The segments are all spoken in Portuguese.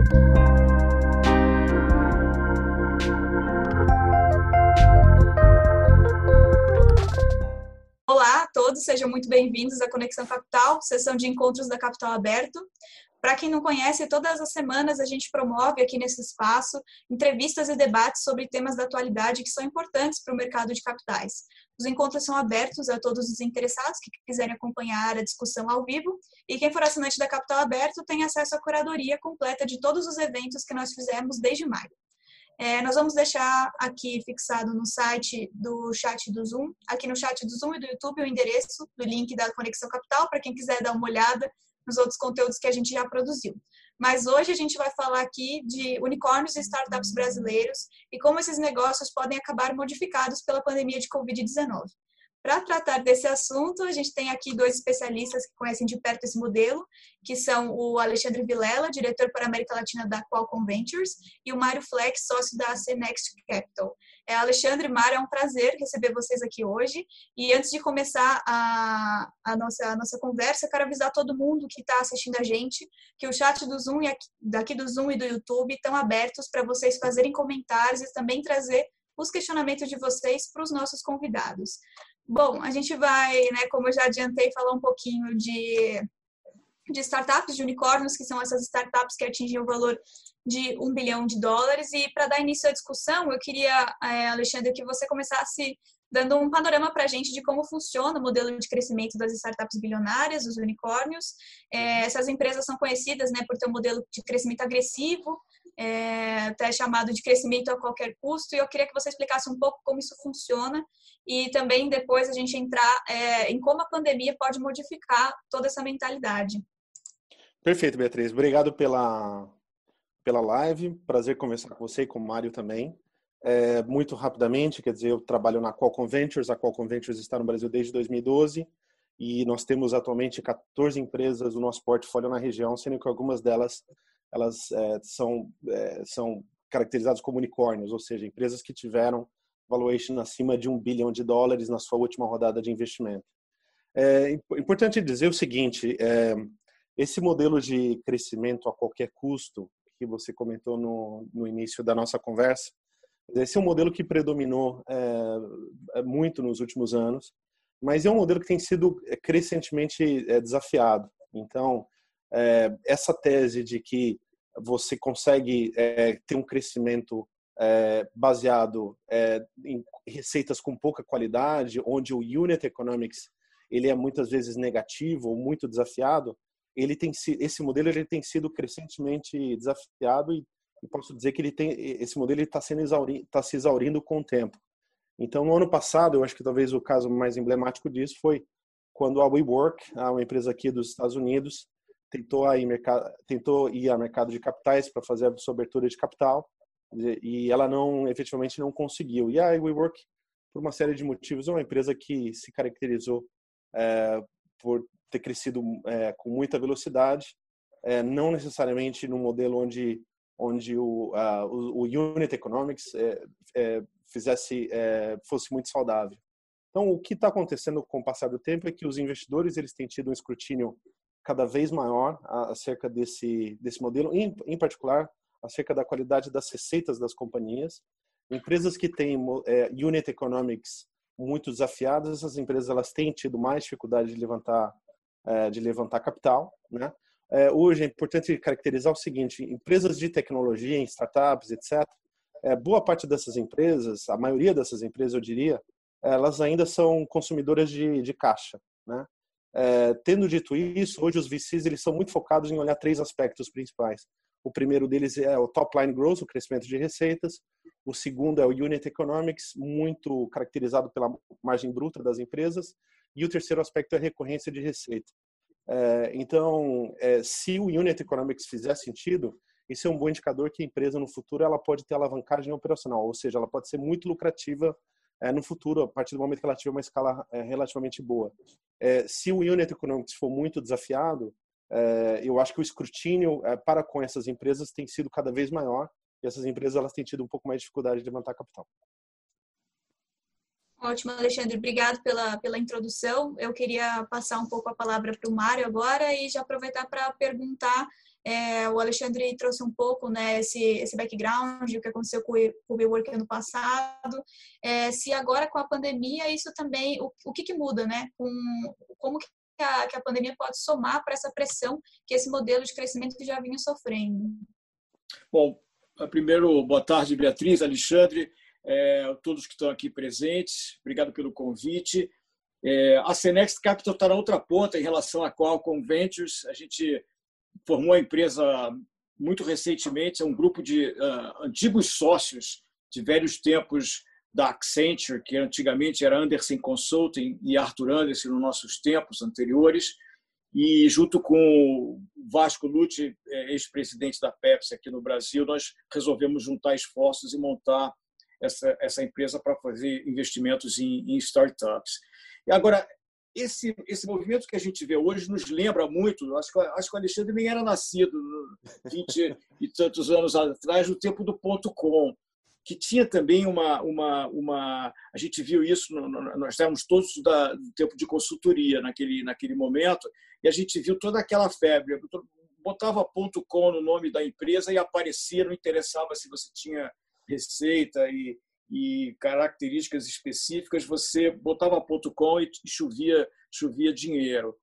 Olá a todos, sejam muito bem-vindos à Conexão Capital, sessão de encontros da Capital Aberto. Para quem não conhece, todas as semanas a gente promove aqui nesse espaço entrevistas e debates sobre temas da atualidade que são importantes para o mercado de capitais. Os encontros são abertos a todos os interessados que quiserem acompanhar a discussão ao vivo e quem for assinante da Capital Aberto tem acesso à curadoria completa de todos os eventos que nós fizemos desde maio. É, nós vamos deixar aqui fixado no site do chat do Zoom, aqui no chat do Zoom e do YouTube, o endereço do link da Conexão Capital, para quem quiser dar uma olhada nos outros conteúdos que a gente já produziu. Mas hoje a gente vai falar aqui de unicórnios e startups brasileiros e como esses negócios podem acabar modificados pela pandemia de Covid-19. Para tratar desse assunto, a gente tem aqui dois especialistas que conhecem de perto esse modelo, que são o Alexandre Vilela, diretor para a América Latina da Qualcomm Ventures, e o Mário Flex, sócio da AC Next Capital. É, Alexandre Mário, é um prazer receber vocês aqui hoje. E antes de começar a, a, nossa, a nossa conversa, quero avisar todo mundo que está assistindo a gente que o chat do Zoom e aqui, daqui do Zoom e do YouTube estão abertos para vocês fazerem comentários e também trazer os questionamentos de vocês para os nossos convidados. Bom, a gente vai, né, como eu já adiantei, falar um pouquinho de, de startups, de unicórnios, que são essas startups que atingem o valor de um bilhão de dólares. E para dar início à discussão, eu queria, é, Alexandre, que você começasse dando um panorama para a gente de como funciona o modelo de crescimento das startups bilionárias, os unicórnios. É, essas empresas são conhecidas né, por ter um modelo de crescimento agressivo, é, até chamado de crescimento a qualquer custo, e eu queria que você explicasse um pouco como isso funciona e também depois a gente entrar é, em como a pandemia pode modificar toda essa mentalidade. Perfeito, Beatriz. Obrigado pela, pela live. Prazer conversar com você e com o Mário também. É, muito rapidamente, quer dizer, eu trabalho na Qualcomm Ventures. A Qualcomm Ventures está no Brasil desde 2012 e nós temos atualmente 14 empresas do nosso portfólio na região, sendo que algumas delas elas é, são, é, são caracterizadas como unicórnios, ou seja, empresas que tiveram valuation acima de um bilhão de dólares na sua última rodada de investimento. É importante dizer o seguinte: é, esse modelo de crescimento a qualquer custo que você comentou no, no início da nossa conversa, esse é um modelo que predominou é, é muito nos últimos anos, mas é um modelo que tem sido crescentemente é, desafiado. Então, é, essa tese de que você consegue é, ter um crescimento é, baseado é, em receitas com pouca qualidade, onde o unit economics ele é muitas vezes negativo ou muito desafiado, ele tem esse modelo ele tem sido crescentemente desafiado e, posso dizer que ele tem esse modelo está sendo está se exaurindo com o tempo. Então, no ano passado, eu acho que talvez o caso mais emblemático disso foi quando a WeWork, uma empresa aqui dos Estados Unidos, tentou ir, tentou ir ao mercado de capitais para fazer a sua abertura de capital e ela não efetivamente não conseguiu. E a WeWork, por uma série de motivos, é uma empresa que se caracterizou é, por ter crescido é, com muita velocidade, é, não necessariamente no modelo onde onde o, uh, o, o, unit economics é, é, fizesse é, fosse muito saudável. Então, o que está acontecendo com o passar do tempo é que os investidores eles têm tido um escrutínio cada vez maior acerca desse desse modelo, em, em particular acerca da qualidade das receitas das companhias. Empresas que têm é, unit economics muito desafiadas, essas empresas elas têm tido mais dificuldade de levantar de levantar capital, né? É, hoje é importante caracterizar o seguinte: empresas de tecnologia, em startups, etc. É, boa parte dessas empresas, a maioria dessas empresas, eu diria, elas ainda são consumidoras de, de caixa, né? É, tendo dito isso, hoje os VCs eles são muito focados em olhar três aspectos principais. O primeiro deles é o top line growth, o crescimento de receitas. O segundo é o unit economics, muito caracterizado pela margem bruta das empresas. E o terceiro aspecto é a recorrência de receita. É, então, é, se o unit economics fizer sentido, esse é um bom indicador que a empresa no futuro ela pode ter alavancagem operacional, ou seja, ela pode ser muito lucrativa é, no futuro, a partir do momento que ela tiver uma escala relativamente boa. Se o unit economics for muito desafiado, eu acho que o escrutínio para com essas empresas tem sido cada vez maior e essas empresas elas têm tido um pouco mais de dificuldade de levantar capital. Ótimo, Alexandre. Obrigado pela, pela introdução. Eu queria passar um pouco a palavra para o Mário agora e já aproveitar para perguntar É, o Alexandre trouxe um pouco né, esse, esse background, o que aconteceu com o WeWork ano passado. É, se agora com a pandemia, isso também, o, o que, que muda, né? Com, como que a, que a pandemia pode somar para essa pressão que esse modelo de crescimento já vinha sofrendo? Bom, primeiro, boa tarde, Beatriz, Alexandre, é, todos que estão aqui presentes. Obrigado pelo convite. É, a Cenex Capital está na outra ponta em relação à Qualcomm Ventures. A gente formou a empresa muito recentemente, é um grupo de uh, antigos sócios de velhos tempos da Accenture, que antigamente era Anderson Consulting e Arthur Anderson nos nossos tempos anteriores, e junto com o Vasco Lute, é, ex-presidente da Pepsi aqui no Brasil, nós resolvemos juntar esforços e montar essa, essa empresa para fazer investimentos em, em startups. E agora, esse, esse movimento que a gente vê hoje nos lembra muito, acho que, acho que o Alexandre nem era nascido 20 e tantos anos atrás, no tempo do ponto com, que tinha também uma. uma, uma a gente viu isso, nós estávamos todos da, do tempo de consultoria naquele, naquele momento, e a gente viu toda aquela febre. Botava ponto com no nome da empresa e aparecia, não interessava se você tinha receita e, e características específicas, você botava ponto .com e chovia, chovia dinheiro.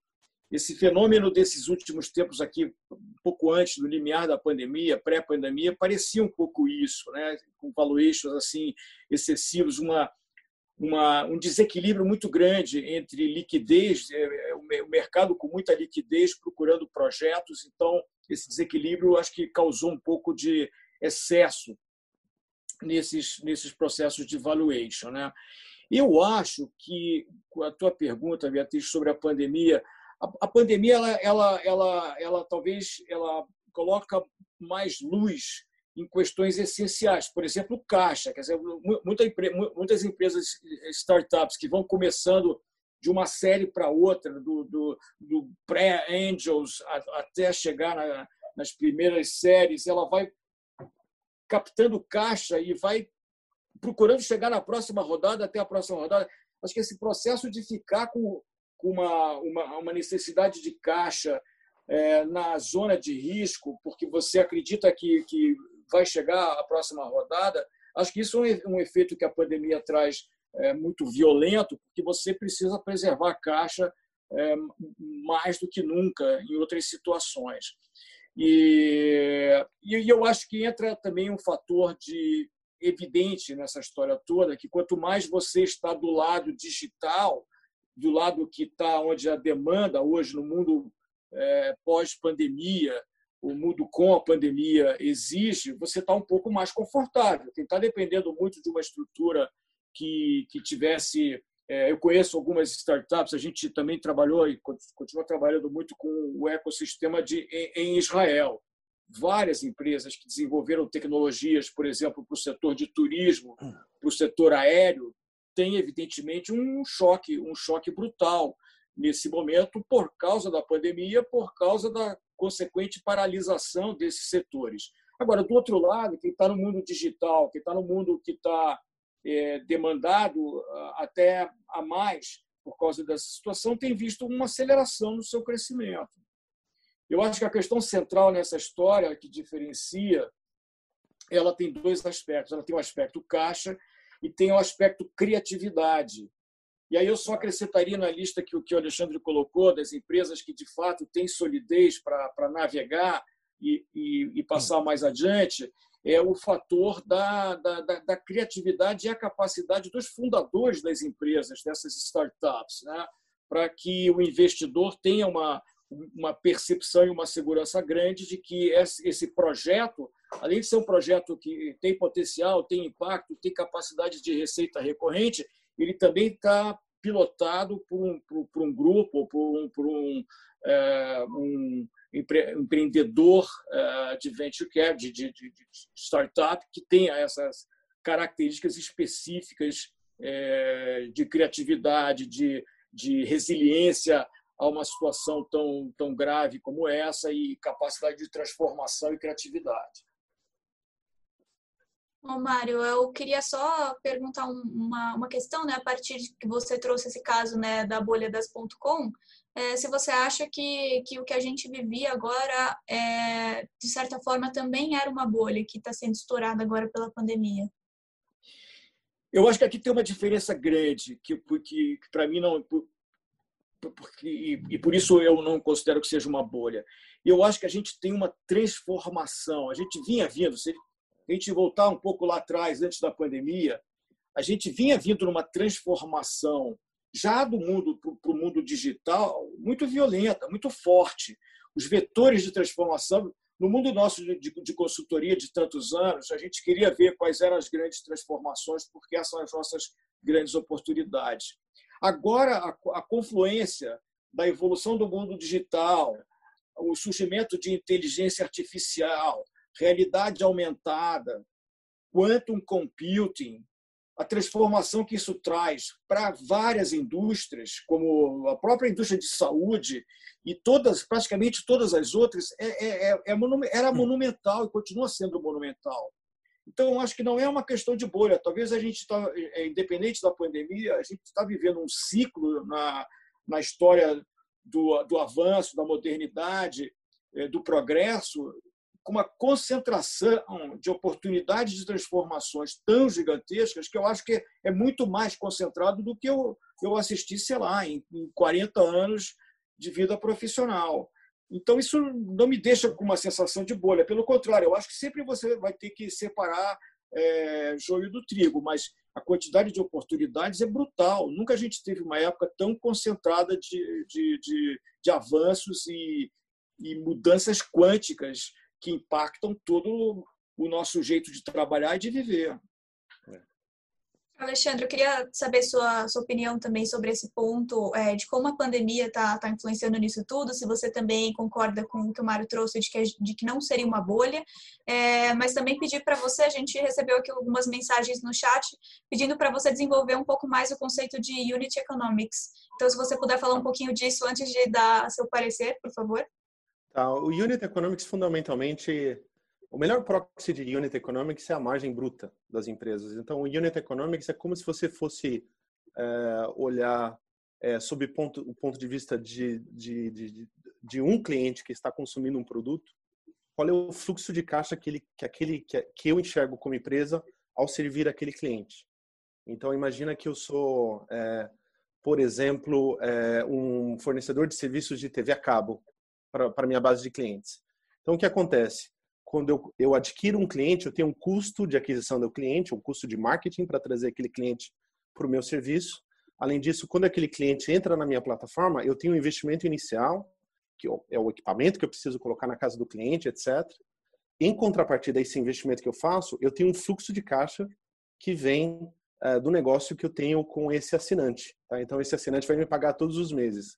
Esse fenômeno desses últimos tempos aqui, um pouco antes do limiar da pandemia, pré-pandemia, parecia um pouco isso, né? com valuations assim excessivos, uma, uma, um desequilíbrio muito grande entre liquidez, é, é, o mercado com muita liquidez procurando projetos, então esse desequilíbrio acho que causou um pouco de excesso nesses, nesses processos de valuation. Né? Eu acho que, a tua pergunta, Beatriz, sobre a pandemia, a, a pandemia, ela, ela, ela, ela talvez ela coloca mais luz em questões essenciais, por exemplo, caixa. Quer dizer, muita, muitas empresas, startups que vão começando de uma série para outra, do, do, do pré-angels até chegar na, nas primeiras séries, ela vai captando caixa e vai procurando chegar na próxima rodada, até a próxima rodada. Acho que esse processo de ficar com, uma, uma, uma necessidade de caixa é, na zona de risco, porque você acredita que, que vai chegar a próxima rodada, acho que isso é um efeito que a pandemia traz é, muito violento, porque você precisa preservar a caixa é, mais do que nunca em outras situações. E, e eu acho que entra também um fator de evidente nessa história toda, que quanto mais você está do lado digital, do lado que está onde a demanda hoje no mundo é, pós-pandemia, o mundo com a pandemia exige, você está um pouco mais confortável. Está dependendo muito de uma estrutura que, que tivesse é, eu conheço algumas startups, a gente também trabalhou e continua trabalhando muito com o ecossistema de, em Israel. Várias empresas que desenvolveram tecnologias, por exemplo, para o setor de turismo, para o setor aéreo, têm evidentemente um choque, um choque brutal nesse momento por causa da pandemia, por causa da consequente paralisação desses setores. Agora, do outro lado, quem está no mundo digital, quem está no mundo que está demandado ah, até a mais por causa dessa situação, tem visto uma aceleração no seu crescimento. Eu acho que a questão central nessa história que diferencia, ela tem dois aspectos. Ela tem o aspecto caixa e tem o aspecto criatividade. E aí eu só acrescentaria na lista que o que o Alexandre colocou das empresas que de fato têm solidez para navegar e, e, e passar mais adiante, é o fator da, da, da, da, criatividade e a capacidade dos fundadores das empresas, dessas startups, né? para que o investidor tenha uma, uma percepção e uma segurança grande de que esse projeto, além de ser um projeto que tem potencial, tem impacto, tem capacidade de receita recorrente, ele também está pilotado por um, por, por um grupo, por um, por um, é, um empreendedor eh, de venture care, de, de, de startup, que tenha essas características específicas eh, de criatividade, de, de resiliência a uma situação tão, tão grave como essa e capacidade de transformação e criatividade. Ô, Mário, eu queria só perguntar uma, uma questão, né, a partir de que você trouxe esse caso, né, da bolha das .com, é, se você acha que, que o que a gente vivia agora, é, de certa forma, também era uma bolha que está sendo estourada agora pela pandemia. Eu acho que aqui tem uma diferença grande, que, que, que para mim não. Porque, e, e por isso eu não considero que seja uma bolha. Eu acho que a gente tem uma transformação. A gente vinha vindo, se a gente voltar um pouco lá atrás, antes da pandemia, a gente vinha vindo numa transformação já do mundo para o mundo digital muito violenta, muito forte. Os vetores de transformação no mundo nosso de, de, consultoria de tantos anos, a gente queria ver quais eram as grandes transformações, porque essas são as nossas grandes oportunidades. Agora, a, a confluência da evolução do mundo digital, o surgimento de inteligência artificial, realidade aumentada, quantum computing, a transformação que isso traz para várias indústrias, como a própria indústria de saúde e todas, praticamente todas as outras, é, é, é, é era monumental e continua sendo monumental. Então, acho que não é uma questão de bolha. Talvez a gente está, é, independente da pandemia, a gente está vivendo um ciclo na, na história do, do avanço, da modernidade, é, do progresso, com uma concentração de oportunidades de transformações tão gigantescas que eu acho que é muito mais concentrado do que eu, eu assisti, sei lá, em, em 40 anos de vida profissional. Então, isso não me deixa com uma sensação de bolha. Pelo contrário, eu acho que sempre você vai ter que separar é, joio do trigo, mas a quantidade de oportunidades é brutal. Nunca a gente teve uma época tão concentrada de, de, de, de avanços e, e mudanças quânticas que impactam todo o nosso jeito de trabalhar e de viver. Alexandre, eu queria saber sua, sua opinião também sobre esse ponto, é, de como a pandemia está tá influenciando nisso tudo, se você também concorda com o que o Mário trouxe de que, de que não seria uma bolha, é, mas também pedir para você, a gente recebeu aqui algumas mensagens no chat, pedindo para você desenvolver um pouco mais o conceito de Unit Economics. Então, se você puder falar um pouquinho disso antes de dar seu parecer, por favor. Tá, o Unit Economics, fundamentalmente, o melhor proxy de Unit Economics é a margem bruta das empresas. Então, o Unit Economics é como se você fosse é, olhar é, sob ponto, o ponto de vista de, de, de, de, um cliente que está consumindo um produto, qual é o fluxo de caixa que, ele, que, aquele, que, que eu enxergo como empresa ao servir aquele cliente. Então, imagina que eu sou, é, por exemplo, é, um fornecedor de serviços de TV a cabo para a minha base de clientes. Então, o que acontece? Quando eu, eu adquiro um cliente, eu tenho um custo de aquisição do cliente, um custo de marketing para trazer aquele cliente para o meu serviço. Além disso, quando aquele cliente entra na minha plataforma, eu tenho um investimento inicial, que é o equipamento que eu preciso colocar na casa do cliente, etc. Em contrapartida a esse investimento que eu faço, eu tenho um fluxo de caixa que vem uh, do negócio que eu tenho com esse assinante. Tá? Então, esse assinante vai me pagar todos os meses.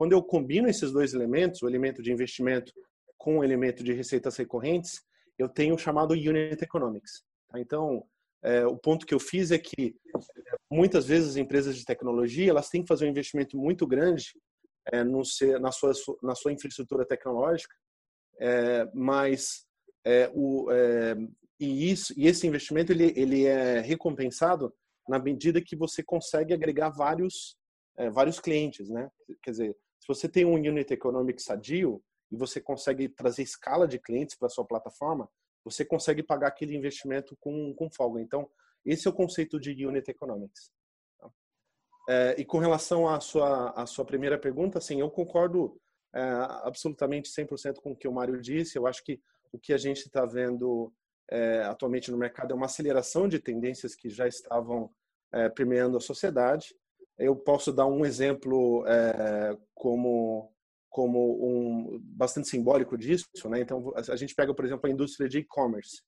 Quando eu combino esses dois elementos, o elemento de investimento com o elemento de receitas recorrentes, eu tenho o chamado Unit Economics. Tá? Então, é, o ponto que eu fiz é que muitas vezes as empresas de tecnologia elas têm que fazer um investimento muito grande é, no ser, na, sua, na sua infraestrutura tecnológica, é, mas é, o, é, e, isso, e esse investimento ele, ele é recompensado na medida que você consegue agregar vários, é, vários clientes. Né? Quer dizer, se você tem um unit economic sadio e você consegue trazer escala de clientes para sua plataforma, você consegue pagar aquele investimento com, com folga. Então, esse é o conceito de unit economics. Tá? É, e com relação à sua, à sua primeira pergunta, sim, eu concordo é, absolutamente 100% com o que o Mário disse. Eu acho que o que a gente está vendo é, atualmente no mercado é uma aceleração de tendências que já estavam é, permeando a sociedade. Eu posso dar um exemplo é, como como um bastante simbólico disso, né? Então a gente pega, por exemplo, a indústria de e-commerce.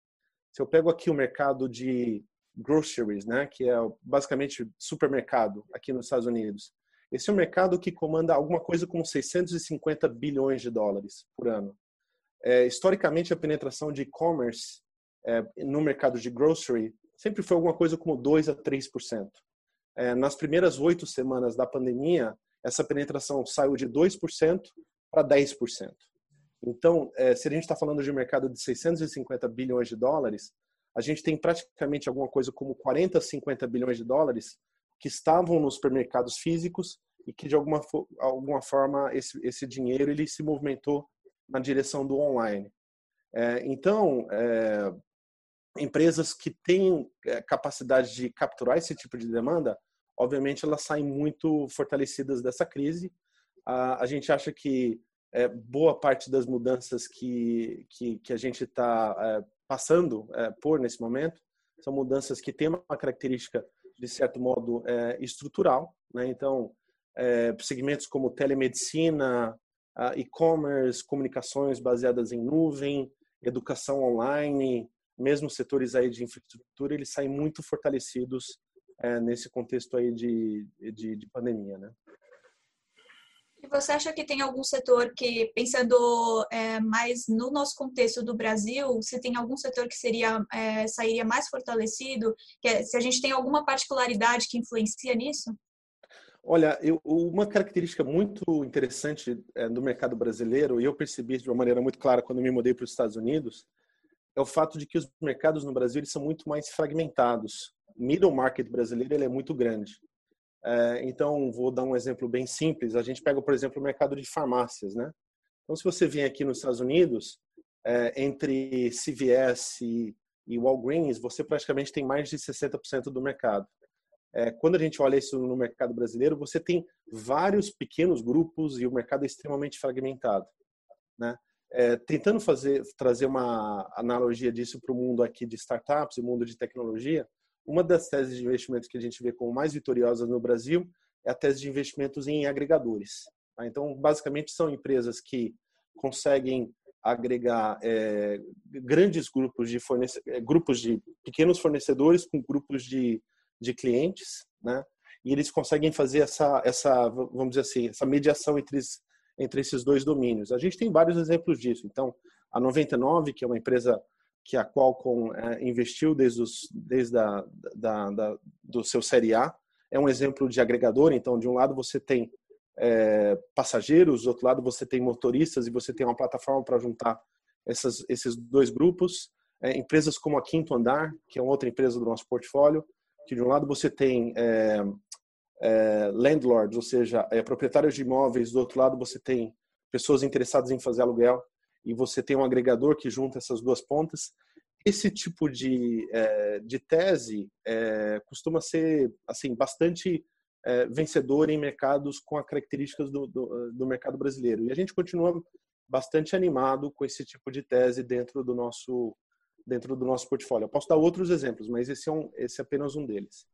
Se eu pego aqui o mercado de groceries, né, que é basicamente supermercado aqui nos Estados Unidos. Esse é um mercado que comanda alguma coisa como 650 bilhões de dólares por ano. É, historicamente, a penetração de e-commerce é, no mercado de grocery sempre foi alguma coisa como 2 a 3%. É, nas primeiras oito semanas da pandemia, essa penetração saiu de 2% para 10%. Então, é, se a gente está falando de um mercado de 650 bilhões de dólares, a gente tem praticamente alguma coisa como 40, 50 bilhões de dólares que estavam nos supermercados físicos e que de alguma, alguma forma esse, esse dinheiro ele se movimentou na direção do online. É, então, é, empresas que têm é, capacidade de capturar esse tipo de demanda, obviamente elas saem muito fortalecidas dessa crise. A, gente acha que é, boa parte das mudanças que, que, que a gente está é, passando por nesse momento são mudanças que têm uma característica, de certo modo, estrutural. Né? Então, segmentos como telemedicina, e-commerce, comunicações baseadas em nuvem, educação online, mesmo setores aí de infraestrutura, eles saem muito fortalecidos é, nesse contexto aí de, de, de pandemia, né? E você acha que tem algum setor que, pensando é, mais no nosso contexto do Brasil, se tem algum setor que seria é, sairia mais fortalecido? Que é, se a gente tem alguma particularidade que influencia nisso? Olha, eu, uma característica muito interessante é, do mercado brasileiro, e eu percebi de uma maneira muito clara quando me mudei para os Estados Unidos, é o fato de que os mercados no Brasil são muito mais fragmentados. O middle market brasileiro ele é muito grande. É, então, vou dar um exemplo bem simples. A gente pega, por exemplo, o mercado de farmácias, né? Então, se você vem aqui nos Estados Unidos, é, entre CVS e, e Walgreens, você praticamente tem mais de 60% do mercado. É, quando a gente olha isso no mercado brasileiro, você tem vários pequenos grupos e o mercado é extremamente fragmentado, né? É, tentando fazer trazer uma analogia disso para o mundo aqui de startups e mundo de tecnologia, uma das teses de investimentos que a gente vê como mais vitoriosas no Brasil é a tese de investimentos em agregadores. Tá? Então, basicamente, são empresas que conseguem agregar é, grandes grupos de é, grupos de pequenos fornecedores com grupos de, de clientes, né? E eles conseguem fazer essa essa vamos dizer assim essa mediação entre entre esses dois domínios. A gente tem vários exemplos disso. Então, a 99, que é uma empresa que a Qualcomm é, investiu desde, os, desde a, da, da, do seu Série A, é um exemplo de agregador. Então, de um lado você tem é, passageiros, do outro lado você tem motoristas e você tem uma plataforma para juntar essas, esses dois grupos. É, empresas como a Quinto Andar, que é outra empresa do nosso portfólio, que de um lado você tem é, landlords, ou seja, é, proprietários de imóveis, do outro lado você tem pessoas interessadas em fazer aluguel e você tem um agregador que junta essas duas pontas. Esse tipo de, é, de tese é, costuma ser assim bastante é, vencedor em mercados com as características do, do, do mercado brasileiro. E a gente continua bastante animado com esse tipo de tese dentro do nosso dentro do nosso portfólio. Eu posso dar outros exemplos, mas esse é, um, esse é apenas um deles.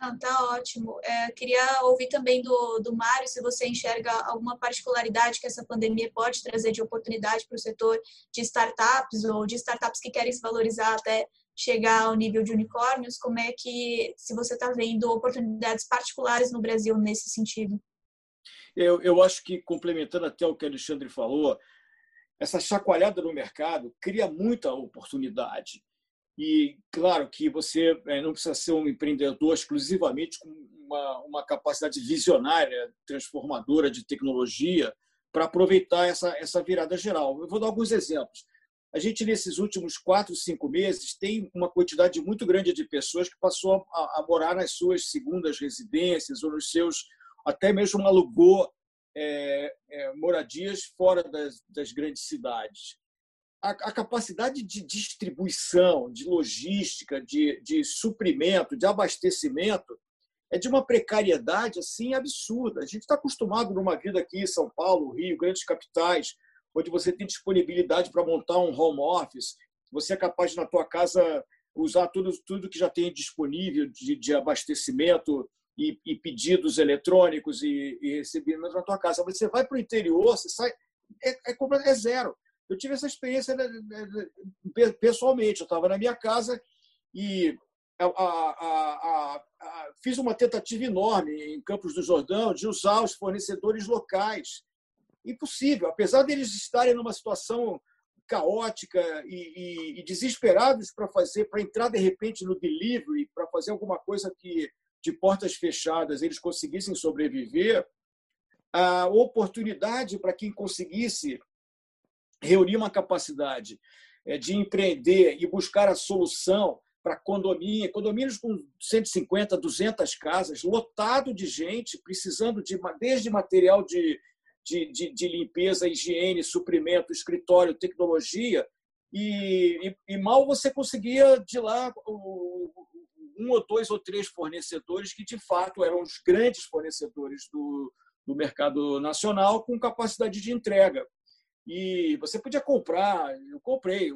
Ah, tá ótimo. É, queria ouvir também do, do Mário se você enxerga alguma particularidade que essa pandemia pode trazer de oportunidade para o setor de startups ou de startups que querem se valorizar até chegar ao nível de unicórnios. Como é que, se você está vendo oportunidades particulares no Brasil nesse sentido? Eu, eu acho que, complementando até o que o Alexandre falou, essa chacoalhada no mercado cria muita oportunidade. E, claro, que você é, não precisa ser um empreendedor exclusivamente com uma, uma capacidade visionária, transformadora de tecnologia, para aproveitar essa, essa virada geral. Eu vou dar alguns exemplos. A gente, nesses últimos quatro, cinco meses, tem uma quantidade muito grande de pessoas que passou a, a morar nas suas segundas residências ou nos seus, até mesmo alugou é, é, moradias fora das, das grandes cidades a, a, capacidade de distribuição, de logística, de, de suprimento, de abastecimento é de uma precariedade assim absurda. A gente está acostumado numa vida aqui em São Paulo, Rio, grandes capitais, onde você tem disponibilidade para montar um home office, você é capaz de na tua casa usar tudo tudo que já tem disponível de, de abastecimento e, e, pedidos eletrônicos e, e recebimento na tua casa. Você vai para o interior, você sai é, é, é zero. Eu tive essa experiência né, pessoalmente. Eu estava na minha casa e a, a, a, fiz uma tentativa enorme em Campos do Jordão de usar os fornecedores locais. Impossível. Apesar deles estarem numa situação caótica e, e, e desesperados para fazer, para entrar de repente no delivery, para fazer alguma coisa que de portas fechadas eles conseguissem sobreviver, a oportunidade para quem conseguisse reunir uma capacidade é, de empreender e buscar a solução para condomínio, condomínios com 150, 200 casas, lotado de gente, precisando de desde material de, de, de, de limpeza, higiene, suprimento, escritório, tecnologia, e, e, e, mal você conseguia de lá um ou dois ou três fornecedores que de fato eram os grandes fornecedores do, do mercado nacional com capacidade de entrega. E você podia comprar, eu comprei,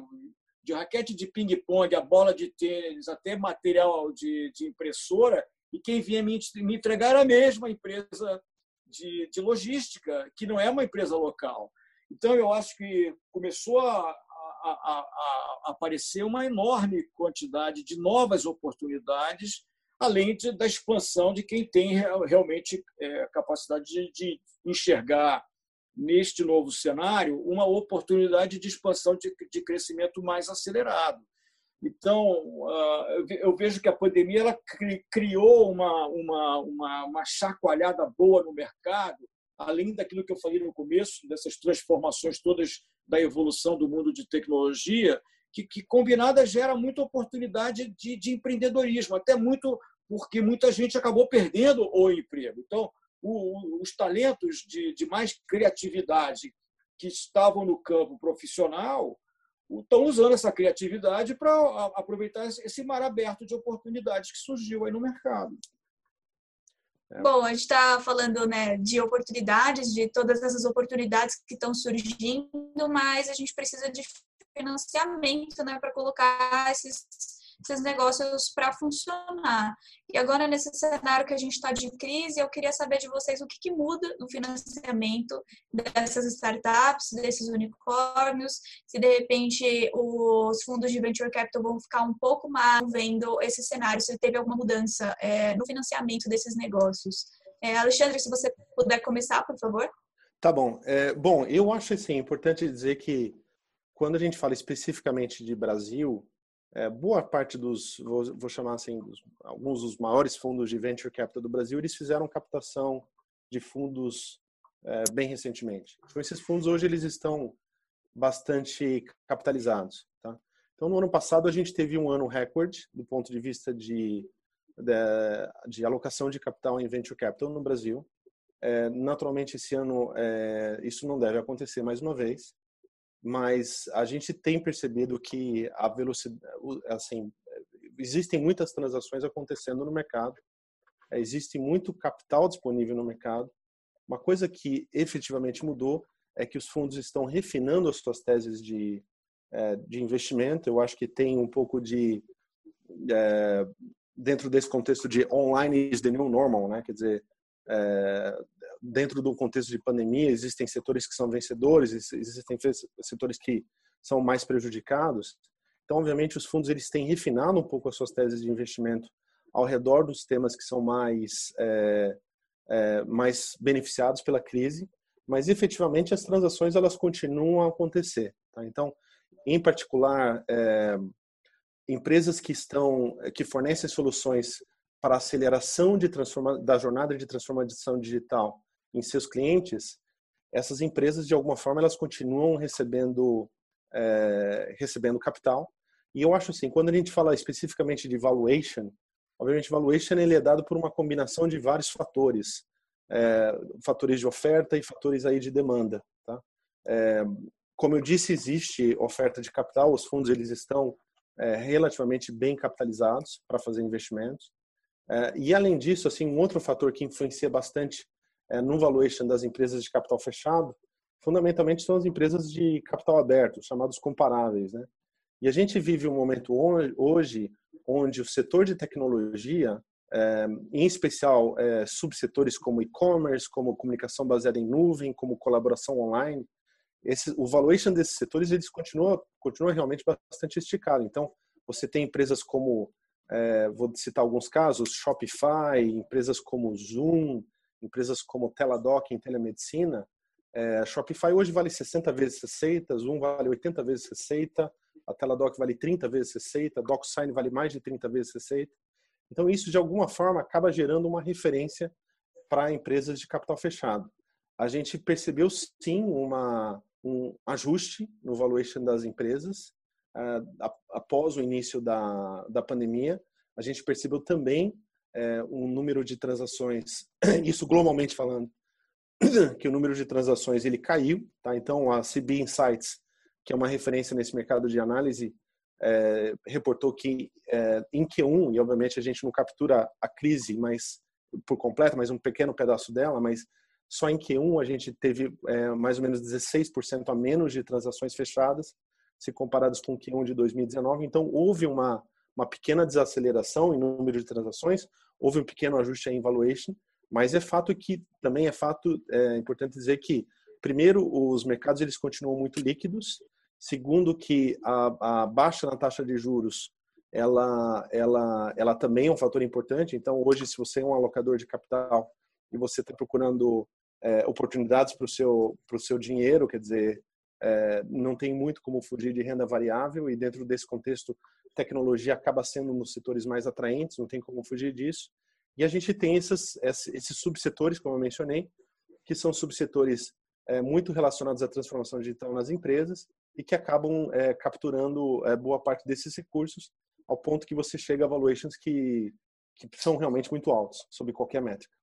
de raquete de ping-pong, a bola de tênis, até material de, de impressora, e quem vinha me, me entregar era a mesma empresa de, de logística, que não é uma empresa local. Então, eu acho que começou a, a, a, a aparecer uma enorme quantidade de novas oportunidades, além de, da expansão de quem tem realmente é, capacidade de, de, enxergar neste novo cenário uma oportunidade de expansão de, de crescimento mais acelerado. Então, ah, eu vejo que a pandemia ela criou uma, uma, uma, uma chacoalhada boa no mercado, além daquilo que eu falei no começo, dessas transformações todas da evolução do mundo de tecnologia, que, que combinada gera muita oportunidade de, de empreendedorismo, até muito porque muita gente acabou perdendo o emprego. Então, o, os talentos de, de mais criatividade que estavam no campo profissional estão usando essa criatividade para aproveitar esse mar aberto de oportunidades que surgiu aí no mercado. É. Bom, a gente está falando né, de oportunidades, de todas essas oportunidades que estão surgindo, mas a gente precisa de financiamento né, para colocar esses, esses negócios para funcionar. E agora, nesse cenário que a gente está de crise, eu queria saber de vocês o que, que, muda no financiamento dessas startups, desses unicórnios, se de repente os fundos de venture capital vão ficar um pouco mais vendo esse cenário, se teve alguma mudança é, no financiamento desses negócios. É, Alexandre, se você puder começar, por favor. Tá bom. É, bom, eu acho assim, importante dizer que quando a gente fala especificamente de Brasil, é, boa parte dos, vou, vou chamar assim, dos, alguns dos maiores fundos de venture capital do Brasil, eles fizeram captação de fundos é, bem recentemente. Então, esses fundos hoje eles estão bastante capitalizados. Tá? Então, no ano passado, a gente teve um ano recorde do ponto de vista de, de, de alocação de capital em venture capital no Brasil. É, naturalmente, esse ano é, isso não deve acontecer mais uma vez mas a gente tem percebido que a velocidade, assim, existem muitas transações acontecendo no mercado, existe muito capital disponível no mercado. Uma coisa que efetivamente mudou é que os fundos estão refinando as suas teses de, é, de investimento. Eu acho que tem um pouco de é, dentro desse contexto de online is the new normal, né? Quer dizer, é, dentro do contexto de pandemia, existem setores que são vencedores, existem setores que são mais prejudicados. Então, obviamente, os fundos eles têm refinado um pouco as suas teses de investimento ao redor dos temas que são mais é, é, mais beneficiados pela crise, mas efetivamente as transações elas continuam a acontecer. Tá? Então, em particular, é, empresas que estão que fornecem soluções para aceleração de transforma, da jornada de transformação digital em seus clientes, essas empresas de alguma forma elas continuam recebendo é, recebendo capital. E eu acho assim, quando a gente fala especificamente de valuation, obviamente valuation ele é dado por uma combinação de vários fatores, é, fatores de oferta e fatores aí de demanda. Tá? É, como eu disse, existe oferta de capital, os fundos eles estão relativamente bem capitalizados para fazer investimentos. É, e além disso, assim, um outro fator que influencia bastante é, no valuation das empresas de capital fechado, fundamentalmente são as empresas de capital aberto, chamados comparáveis, né? E a gente vive um momento hoje onde o setor de tecnologia, é, em especial subsetores como e-commerce, como comunicação baseada em nuvem, como colaboração online, esse, o valuation desses setores eles continua continua realmente bastante esticado. Então, você tem empresas como é, vou citar alguns casos, Shopify, empresas como Zoom, empresas como Teladoc em telemedicina. É, Shopify hoje vale 60 vezes receita, Zoom vale 80 vezes receita, a Teladoc vale 30 vezes receita, DocSign vale mais de 30 vezes receita. Então, isso de alguma forma acaba gerando uma referência para empresas de capital fechado. A gente percebeu sim uma, um ajuste no valuation das empresas, após o início da, da pandemia, a gente percebeu também é, um número de transações, isso globalmente falando, que o número de transações ele caiu, tá? Então a CB Insights, que é uma referência nesse mercado de análise, é, reportou que é, em Q1 e obviamente a gente não captura a crise, mas por completo, mas um pequeno pedaço dela, mas só em Q1 a gente teve é, mais ou menos 16% a menos de transações fechadas, se comparados com Q1 de 2019. Então houve uma uma pequena desaceleração em número de transações, houve um pequeno ajuste em valuation, mas é fato que também é fato é importante dizer que primeiro os mercados eles continuam muito líquidos, segundo que a, a baixa na taxa de juros ela ela ela também é um fator importante. Então hoje se você é um alocador de capital e você está procurando é, oportunidades para o seu o seu dinheiro, quer dizer é, não tem muito como fugir de renda variável e dentro desse contexto tecnologia acaba sendo um dos setores mais atraentes, não tem como fugir disso. E a gente tem esses, esses subsetores, como eu mencionei, que são subsetores é, muito relacionados à transformação digital nas empresas e que acabam é, capturando é, boa parte desses recursos ao ponto que você chega a valuations que, que são realmente muito altos, sob qualquer métrica.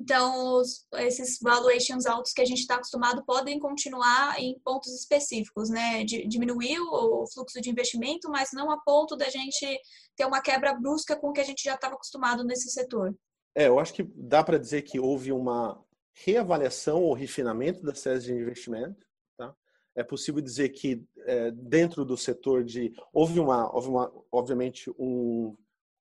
Então, os, esses valuations altos que a gente está acostumado podem continuar em pontos específicos, né? De, diminuir o, fluxo de investimento, mas não a ponto da gente ter uma quebra brusca com o que a gente já estava acostumado nesse setor. É, eu acho que dá para dizer que houve uma reavaliação ou refinamento das séries de investimento. Tá? É possível dizer que é, dentro do setor de houve uma, houve uma obviamente um,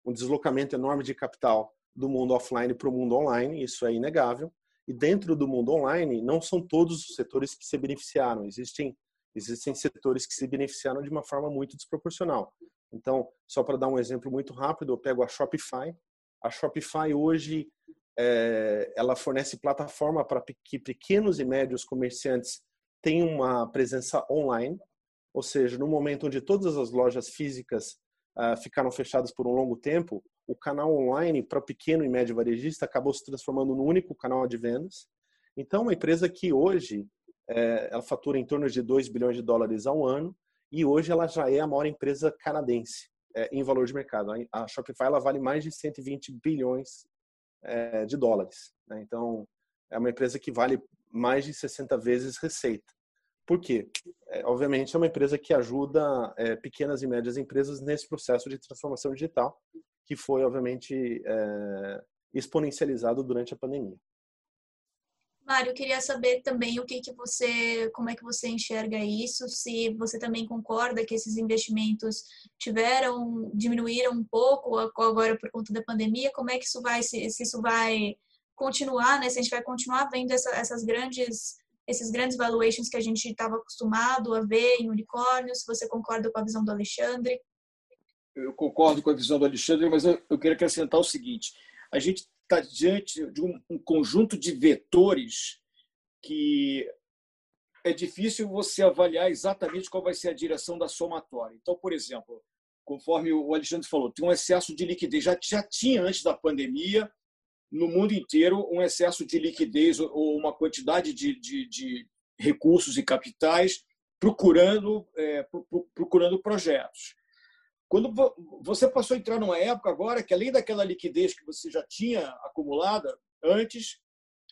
um deslocamento enorme de capital do mundo offline para o mundo online, isso é inegável. E dentro do mundo online, não são todos os setores que se beneficiaram. Existem existem setores que se beneficiaram de uma forma muito desproporcional. Então, só para dar um exemplo muito rápido, eu pego a Shopify. A Shopify hoje é, ela fornece plataforma para que pequenos e médios comerciantes tenham uma presença online, ou seja, no momento onde todas as lojas físicas uh, ficaram fechadas por um longo tempo, o canal online para pequeno e médio varejista acabou se transformando no único canal de vendas. Então, uma empresa que hoje é, ela fatura em torno de 2 bilhões de dólares ao ano e hoje ela já é a maior empresa canadense é, em valor de mercado. A Shopify ela vale mais de 120 bilhões é, de dólares. Né? Então, é uma empresa que vale mais de 60 vezes receita. Por quê? É, obviamente, é uma empresa que ajuda é, pequenas e médias empresas nesse processo de transformação digital que foi, obviamente, é, exponencializado durante a pandemia. Mário, eu queria saber também o que, que você, como é que você enxerga isso, se você também concorda que esses investimentos tiveram, diminuíram um pouco agora por conta da pandemia, como é que isso vai, se, se isso vai continuar, né? Se a gente vai continuar vendo essa, essas grandes, esses grandes valuations que a gente estava acostumado a ver em unicórnios, se você concorda com a visão do Alexandre eu concordo com a visão do Alexandre, mas eu, eu quero acrescentar o seguinte: a gente está diante de um, um conjunto de vetores que é difícil você avaliar exatamente qual vai ser a direção da somatória. Então, por exemplo, conforme o Alexandre falou, tem um excesso de liquidez. Já, já tinha antes da pandemia, no mundo inteiro, um excesso de liquidez ou uma quantidade de, de, de recursos e capitais procurando, é, procurando projetos. Quando você passou a entrar numa época agora que, além daquela liquidez que você já tinha acumulada antes,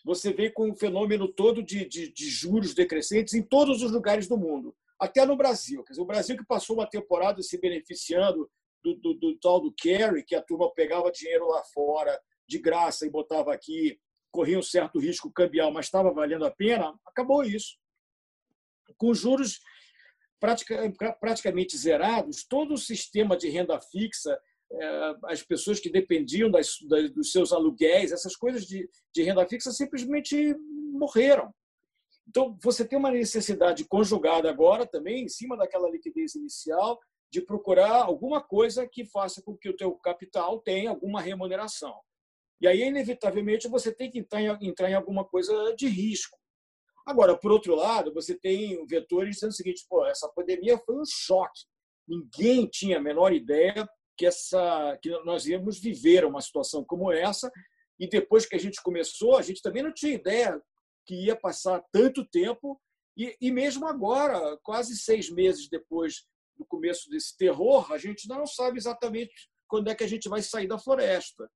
você vem com um fenômeno todo de, de, de, juros decrescentes em todos os lugares do mundo, até no Brasil. Quer dizer, o Brasil que passou uma temporada se beneficiando do, do, do tal do carry, que a turma pegava dinheiro lá fora de graça e botava aqui, corria um certo risco cambial, mas estava valendo a pena, acabou isso. Com juros praticamente zerados, todo o sistema de renda fixa, é, as pessoas que dependiam das, dos seus aluguéis, essas coisas de, de renda fixa simplesmente morreram. Então, você tem uma necessidade conjugada agora também, em cima daquela liquidez inicial, de procurar alguma coisa que faça com que o teu capital tenha alguma remuneração. E aí, inevitavelmente, você tem que entrar em, entrar em alguma coisa de risco. Agora, por outro lado, você tem vetores dizendo o seguinte: pô, essa pandemia foi um choque. Ninguém tinha a menor ideia que, essa, que nós íamos viver uma situação como essa. E depois que a gente começou, a gente também não tinha ideia que ia passar tanto tempo E, e mesmo agora, quase seis meses depois do começo desse terror, a gente ainda não sabe exatamente quando é que a gente vai sair da floresta.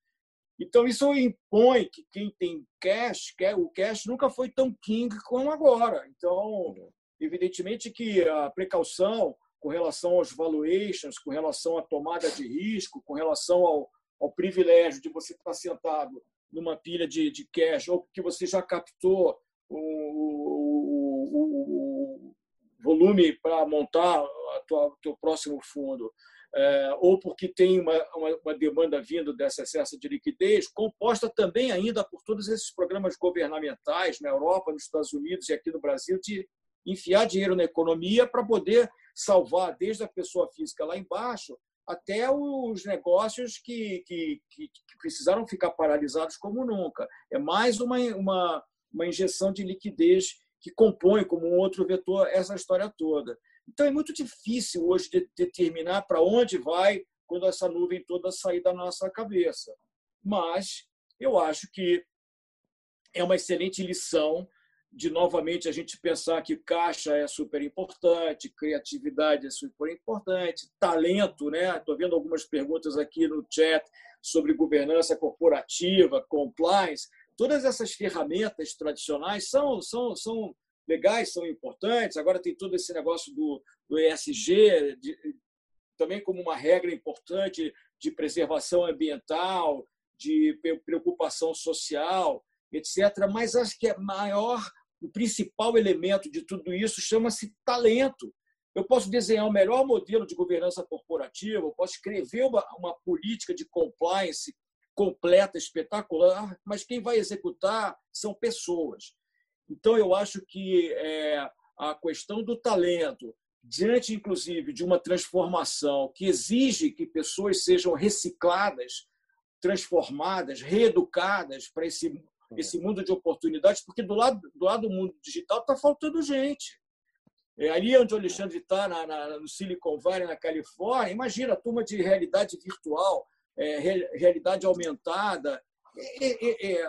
Então, isso impõe que quem tem cash, o cash nunca foi tão king como agora. Então, evidentemente que a precaução com relação aos valuations, com relação à tomada de risco, com relação ao, ao privilégio de você estar sentado numa pilha de, de cash ou que você já captou o, o, o volume para montar o teu próximo fundo, é, ou porque tem uma, uma, uma, demanda vindo desse excesso de liquidez, composta também ainda por todos esses programas governamentais na Europa, nos Estados Unidos e aqui no Brasil, de enfiar dinheiro na economia para poder salvar desde a pessoa física lá embaixo até os negócios que, que, que, precisaram ficar paralisados como nunca. É mais uma, uma, uma injeção de liquidez que compõe como um outro vetor essa história toda. Então é muito difícil hoje de determinar para onde vai quando essa nuvem toda sair da nossa cabeça. Mas eu acho que é uma excelente lição de novamente a gente pensar que caixa é super importante, criatividade é super importante, talento, né? Estou vendo algumas perguntas aqui no chat sobre governança corporativa, compliance. Todas essas ferramentas tradicionais são, são, são legais, são importantes. Agora tem todo esse negócio do, do ESG, de, também como uma regra importante de preservação ambiental, de preocupação social, etc. Mas acho que é maior o principal elemento de tudo isso chama-se talento. Eu posso desenhar o melhor modelo de governança corporativa, eu posso escrever uma, uma política de compliance completa, espetacular, mas quem vai executar são pessoas. Então, eu acho que é, a questão do talento, diante, inclusive, de uma transformação que exige que pessoas sejam recicladas, transformadas, reeducadas para esse esse mundo de oportunidades, porque do lado do, lado do mundo digital está faltando gente. É, ali onde o Alexandre está, no Silicon Valley, na Califórnia, imagina a turma de realidade virtual, é, realidade aumentada,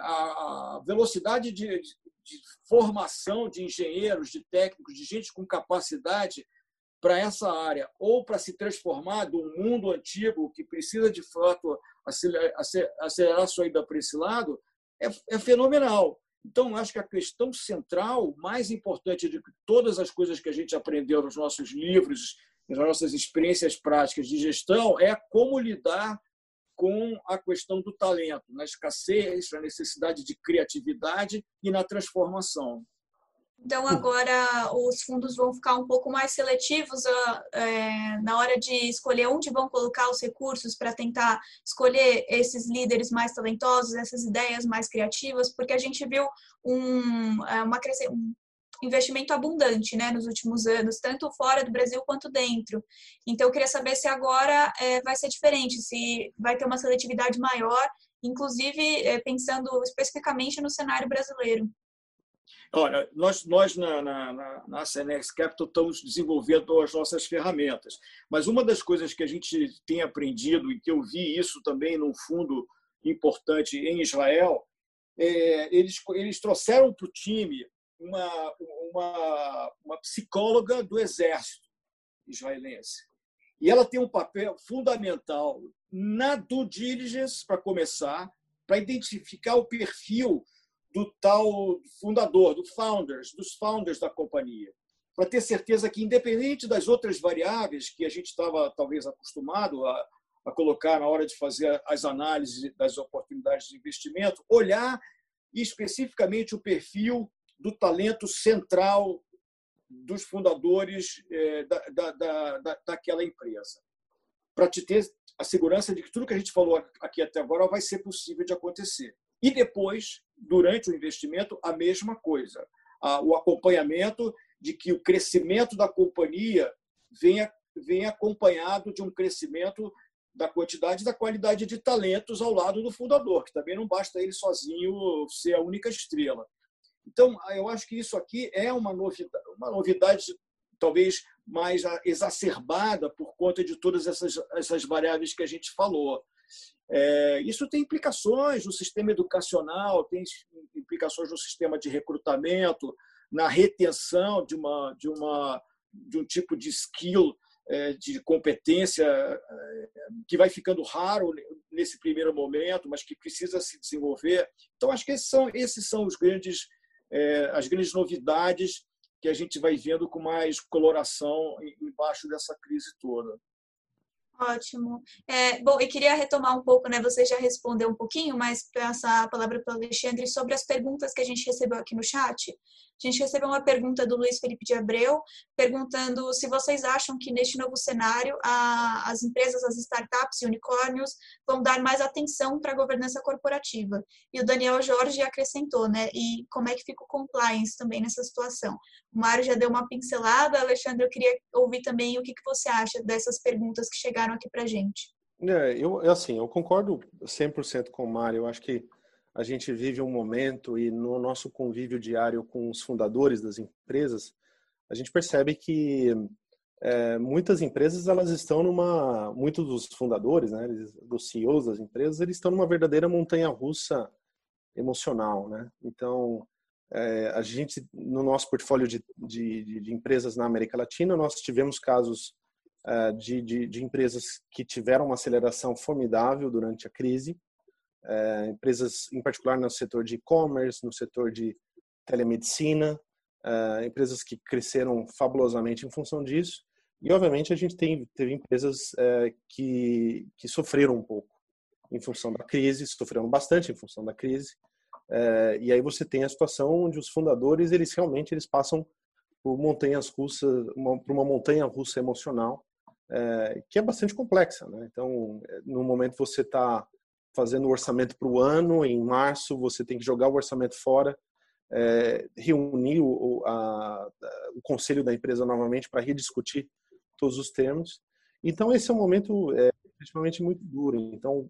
a, velocidade de, de, formação de engenheiros, de técnicos, de gente com capacidade para essa área, ou para se transformar um mundo antigo que precisa, de fato, acelerar, sua ida para esse lado, é, é fenomenal. Então, acho que a questão central, mais importante de todas as coisas que a gente aprendeu nos nossos livros, nas nossas experiências práticas de gestão, é como lidar com a questão do talento, na escassez, na necessidade de criatividade e na transformação. Então, agora os fundos vão ficar um pouco mais seletivos é, na hora de escolher onde vão colocar os recursos para tentar escolher esses líderes mais talentosos, essas ideias mais criativas, porque a gente viu um, é, uma, um investimento abundante né, nos últimos anos, tanto fora do Brasil quanto dentro. Então, eu queria saber se agora é, vai ser diferente, se vai ter uma seletividade maior, inclusive é, pensando especificamente no cenário brasileiro. Olha, nós, nós na, na, na, na Cenex Capital estamos desenvolvendo as nossas ferramentas, mas uma das coisas que a gente tem aprendido, e que eu vi isso também num fundo importante em Israel, é, eles, eles trouxeram para o time uma, uma, uma psicóloga do exército israelense. E ela tem um papel fundamental na due diligence, para começar, para identificar o perfil do tal fundador, do founders, dos founders da companhia, para ter certeza que, independente das outras variáveis que a gente estava talvez acostumado a, a colocar na hora de fazer as análises das oportunidades de investimento, olhar especificamente o perfil do talento central dos fundadores é, da, da, da, daquela empresa, para te ter a segurança de que tudo que a gente falou aqui até agora vai ser possível de acontecer. E depois, durante o investimento, a mesma coisa. O acompanhamento de que o crescimento da companhia venha, venha acompanhado de um crescimento da quantidade e da qualidade de talentos ao lado do fundador, que também não basta ele sozinho ser a única estrela. Então, eu acho que isso aqui é uma novidade, uma novidade talvez mais exacerbada por conta de todas essas, essas variáveis que a gente falou. É, isso tem implicações no sistema educacional, tem implicações no sistema de recrutamento, na retenção de uma de uma de um tipo de skill é, de competência é, que vai ficando raro nesse primeiro momento, mas que precisa se desenvolver. Então acho que esses são esses são os grandes é, as grandes novidades que a gente vai vendo com mais coloração embaixo dessa crise toda. Ótimo. É, bom, eu queria retomar um pouco, né? Você já respondeu um pouquinho, mas passar a palavra para o Alexandre sobre as perguntas que a gente recebeu aqui no chat. A gente recebeu uma pergunta do Luiz Felipe de Abreu, perguntando se vocês acham que neste novo cenário a, as empresas, as startups e unicórnios vão dar mais atenção para a governança corporativa. E o Daniel Jorge acrescentou, né? E como é que fica o compliance também nessa situação? O Mário já deu uma pincelada, Alexandre, eu queria ouvir também o que, que você acha dessas perguntas que chegaram aqui para a gente. É, eu, assim, eu concordo 100% com o Mário. Eu acho que a gente vive um momento e no nosso convívio diário com os fundadores das empresas, a gente percebe que é, muitas empresas elas estão numa, muitos dos fundadores, né, dos CEOs das empresas, eles estão numa verdadeira montanha-russa emocional, né? Então, é, a gente no nosso portfólio de, de, de, empresas na América Latina, nós tivemos casos é, de, de, de empresas que tiveram uma aceleração formidável durante a crise é, empresas, em particular no setor de e-commerce, no setor de telemedicina, é, empresas que cresceram fabulosamente em função disso. E, obviamente, a gente tem, teve empresas é, que, que sofreram um pouco em função da crise, sofreram bastante em função da crise. É, e aí você tem a situação onde os fundadores, eles realmente eles passam por montanhas russas, uma, por uma montanha russa emocional, é, que é bastante complexa. Né? Então, no momento você está fazendo o orçamento para o ano, em março você tem que jogar o orçamento fora, é, reunir o, a, o conselho da empresa novamente para rediscutir todos os termos. Então esse é um momento é, efetivamente muito duro. Então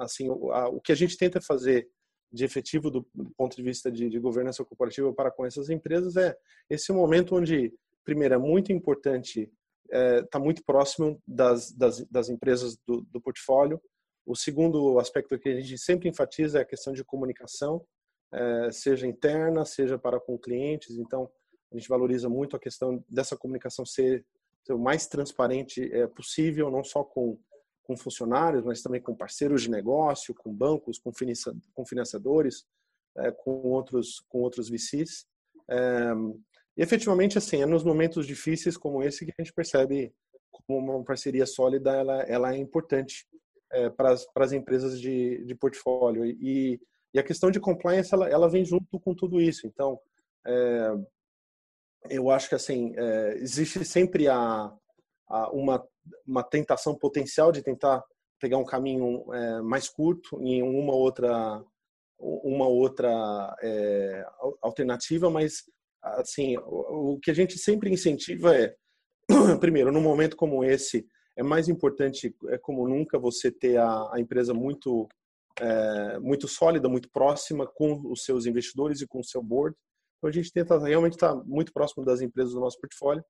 assim o, a, o que a gente tenta fazer de efetivo do, do ponto de vista de, de, governança corporativa para com essas empresas é esse momento onde primeiro é muito importante está é, tá muito próximo das, das, das empresas do, do portfólio o segundo aspecto que a gente sempre enfatiza é a questão de comunicação, é, seja interna, seja para com clientes. Então, a gente valoriza muito a questão dessa comunicação ser, ser o mais transparente é, possível, não só com, com funcionários, mas também com parceiros de negócio, com bancos, com, com financiadores, é, com outros com outros VCs. É, e efetivamente, assim, é nos momentos difíceis como esse que a gente percebe como uma parceria sólida ela, ela é importante é, para as empresas de, de portfólio. E, e, a questão de compliance, ela, ela vem junto com tudo isso. Então, eu acho que assim existe sempre a, a, uma, uma tentação potencial de tentar pegar um caminho é, mais curto em uma outra uma outra é, alternativa, mas assim o, o que a gente sempre incentiva é primeiro num momento como esse é mais importante, é como nunca, você ter a, a empresa muito é, muito sólida, muito próxima com os seus investidores e com o seu board. Então a gente tenta realmente estar muito próximo das empresas do nosso portfólio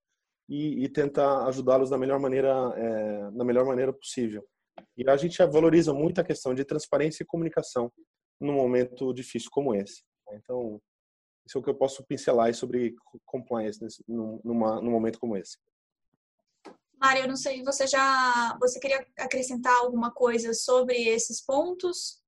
e, e tentar ajudá-los da melhor maneira, é, da melhor maneira possível. E a gente valoriza muito a questão de transparência e comunicação num momento difícil como esse. Então, isso é o que eu posso pincelar sobre compliance nesse, numa, num momento como esse. Mário, eu não sei, você já você queria acrescentar alguma coisa sobre esses pontos?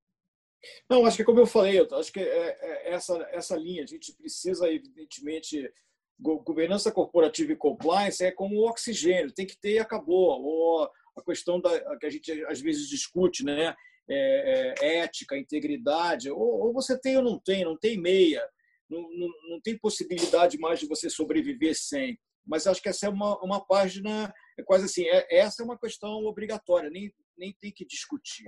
Não, acho que como eu falei, eu acho que é, é essa essa linha a gente precisa evidentemente governança corporativa e compliance é como o oxigênio, tem que ter e acabou. Ou a questão da que a gente às vezes discute, né? É, é, ética, integridade, ou, ou, você tem ou não tem, não tem meia, não, não, não tem possibilidade mais de você sobreviver sem. Mas acho que essa é uma, uma página é quase assim, é, essa é uma questão obrigatória, nem, nem tem que discutir.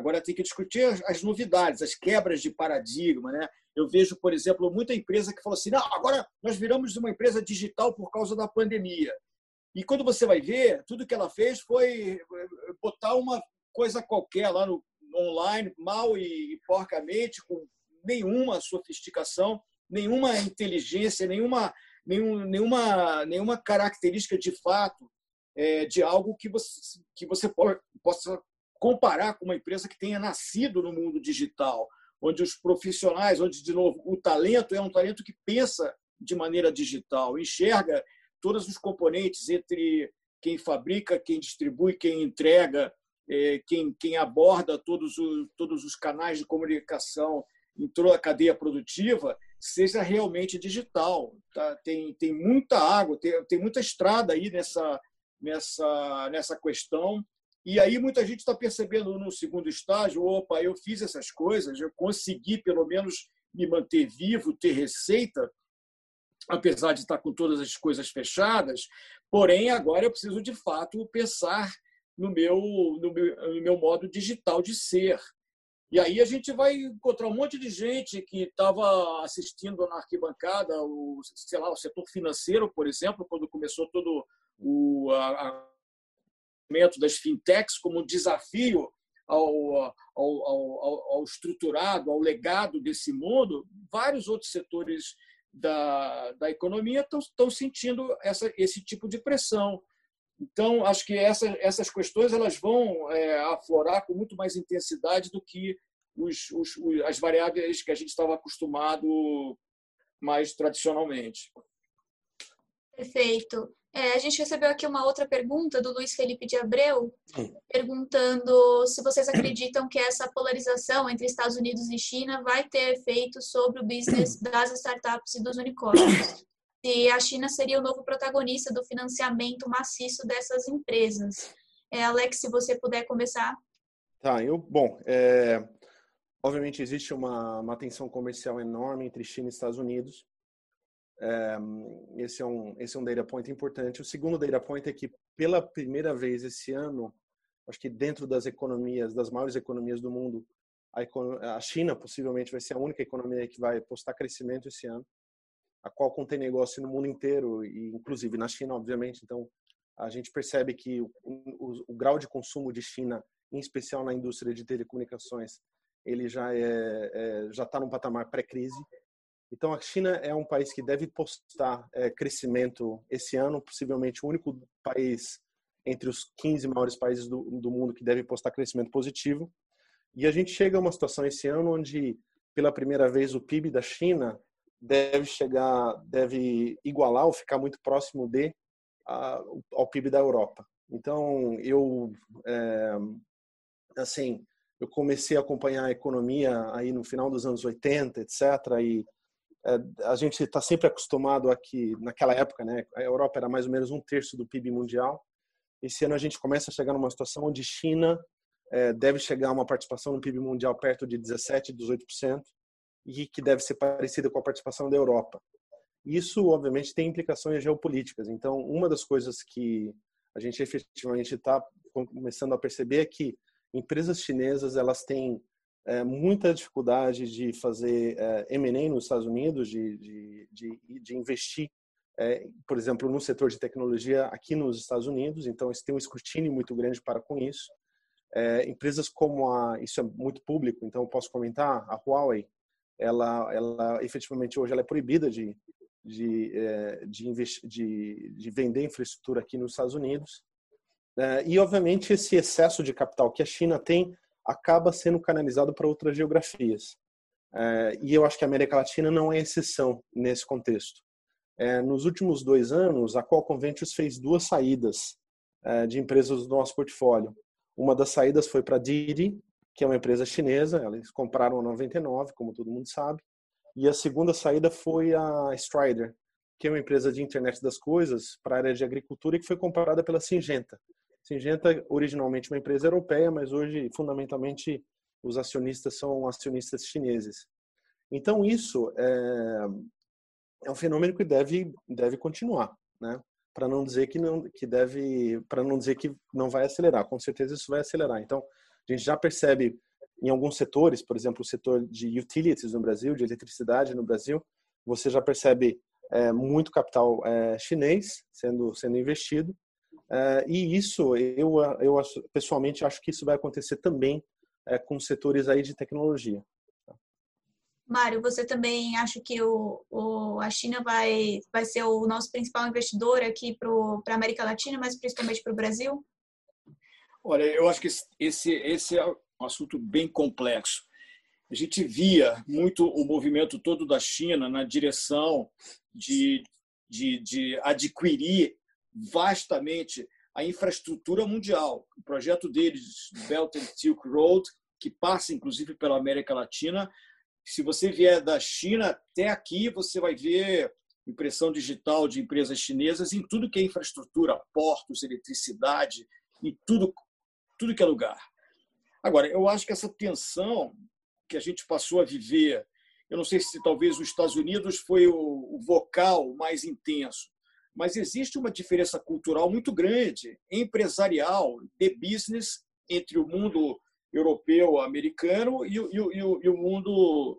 Agora tem que discutir as, as, novidades, as quebras de paradigma. Né? Eu vejo, por exemplo, muita empresa que falou assim: não, agora nós viramos uma empresa digital por causa da pandemia. E quando você vai ver, tudo que ela fez foi eh, botar uma coisa qualquer lá no online, mal e porcamente, com nenhuma sofisticação, nenhuma inteligência, nenhuma, nenhum, nenhuma, nenhuma característica de fato é, de algo que você, que você possa comparar com uma empresa que tenha nascido no mundo digital, onde os profissionais, onde, de novo, o talento é um talento que pensa de maneira digital, enxerga todos os componentes entre quem fabrica, quem distribui, quem entrega, é, quem, quem aborda todos os, todos os canais de comunicação toda a cadeia produtiva, seja realmente digital. Tá? Tem, tem muita água, tem, tem muita estrada aí nessa, nessa, nessa questão. E aí muita gente está percebendo no segundo estágio, opa, eu fiz essas coisas, eu consegui pelo menos me manter vivo, ter receita, apesar de estar com todas as coisas fechadas. Porém, agora eu preciso de fato pensar no meu, no meu, no meu modo digital de ser. E aí a gente vai encontrar um monte de gente que estava assistindo na arquibancada, o, sei lá, o setor financeiro, por exemplo, quando começou todo o momento das fintechs como desafio ao, ao, ao, ao, estruturado, ao legado desse mundo, vários outros setores da, da economia estão sentindo essa, esse tipo de pressão. Então, acho que essa, essas questões elas vão é, aflorar com muito mais intensidade do que os, os, as variáveis que a gente estava acostumado mais tradicionalmente. Perfeito. É, a gente recebeu aqui uma outra pergunta do Luiz Felipe de Abreu, perguntando se vocês acreditam que essa polarização entre Estados Unidos e China vai ter efeito sobre o business das startups e dos unicórnios. Se a China seria o novo protagonista do financiamento maciço dessas empresas. É, Alex, se você puder começar. Tá, eu, bom, é, obviamente existe uma, uma tensão comercial enorme entre China e Estados Unidos. É, esse, é um, esse é um data point importante. O segundo data point é que, pela primeira vez esse ano, acho que dentro das economias, das maiores economias do mundo, a, a China possivelmente vai ser a única economia que vai postar crescimento esse ano, a qual contém negócio no mundo inteiro, e inclusive na China, obviamente. Então, a gente percebe que o, o, o grau de consumo de China, em especial na indústria de telecomunicações, ele já é, é já está num patamar pré-crise então, a China é um país que deve postar é, crescimento esse ano, possivelmente o único país entre os 15 maiores países do, do, mundo que deve postar crescimento positivo. E a gente chega a uma situação esse ano onde, pela primeira vez, o PIB da China deve chegar, deve igualar ou ficar muito próximo de a, ao PIB da Europa. Então, eu, é, assim, eu comecei a acompanhar a economia aí no final dos anos 80, etc. E a gente está sempre acostumado aqui, naquela época, né? A Europa era mais ou menos um terço do PIB mundial. Esse ano a gente começa a chegar numa situação onde China é, deve chegar a uma participação no PIB mundial perto de 17, 18% e que deve ser parecida com a participação da Europa. Isso, obviamente, tem implicações geopolíticas. Então, uma das coisas que a gente efetivamente está começando a perceber é que empresas chinesas elas têm é, muita dificuldade de fazer é, M&A nos Estados Unidos, de, de, de, de investir, é, por exemplo, no setor de tecnologia aqui nos Estados Unidos. Então, eles têm um escrutínio muito grande para com isso. É, empresas como a, isso é muito público, então posso comentar, a Huawei, ela, ela efetivamente hoje ela é proibida de, de, é, de, investir, de, de vender infraestrutura aqui nos Estados Unidos. É, e, obviamente, esse excesso de capital que a China tem acaba sendo canalizado para outras geografias. É, e eu acho que a América Latina não é exceção nesse contexto. É, nos últimos dois anos, a Qualcomm Ventures fez duas saídas é, de empresas do nosso portfólio. Uma das saídas foi para a Didi, que é uma empresa chinesa, eles compraram a 99, como todo mundo sabe. E a segunda saída foi a Strider, que é uma empresa de internet das coisas para a área de agricultura e que foi comprada pela Singenta, Singenta, originalmente uma empresa europeia, mas hoje, fundamentalmente, os acionistas são acionistas chineses. Então, isso é, é um fenômeno que deve, deve continuar, né? Para não dizer que não que deve, para não dizer que não vai acelerar. Com certeza isso vai acelerar. Então, a gente já percebe em alguns setores, por exemplo, o setor de utilities no Brasil, de eletricidade no Brasil, você já percebe é, muito capital é, chinês sendo sendo investido Uh, e isso, eu, eu pessoalmente acho que isso vai acontecer também uh, com setores aí de tecnologia. Mário, você também acha que o, o, a China vai, vai ser o nosso principal investidor aqui para a América Latina, mas principalmente para o Brasil? Olha, eu acho que esse, esse é um assunto bem complexo. a gente via muito o movimento todo da China na direção de, de, de adquirir vastamente a infraestrutura mundial. O projeto deles, Belt and Silk Road, que passa inclusive pela América Latina, se você vier da China até aqui, você vai ver impressão digital de empresas chinesas em tudo que é infraestrutura, portos, eletricidade, em tudo, tudo que é lugar. Agora, eu acho que essa tensão que a gente passou a viver, eu não sei se talvez os Estados Unidos foi o, vocal mais intenso, mas existe uma diferença cultural muito grande, empresarial, de business, entre o mundo europeu, americano e, e, e, e o, mundo,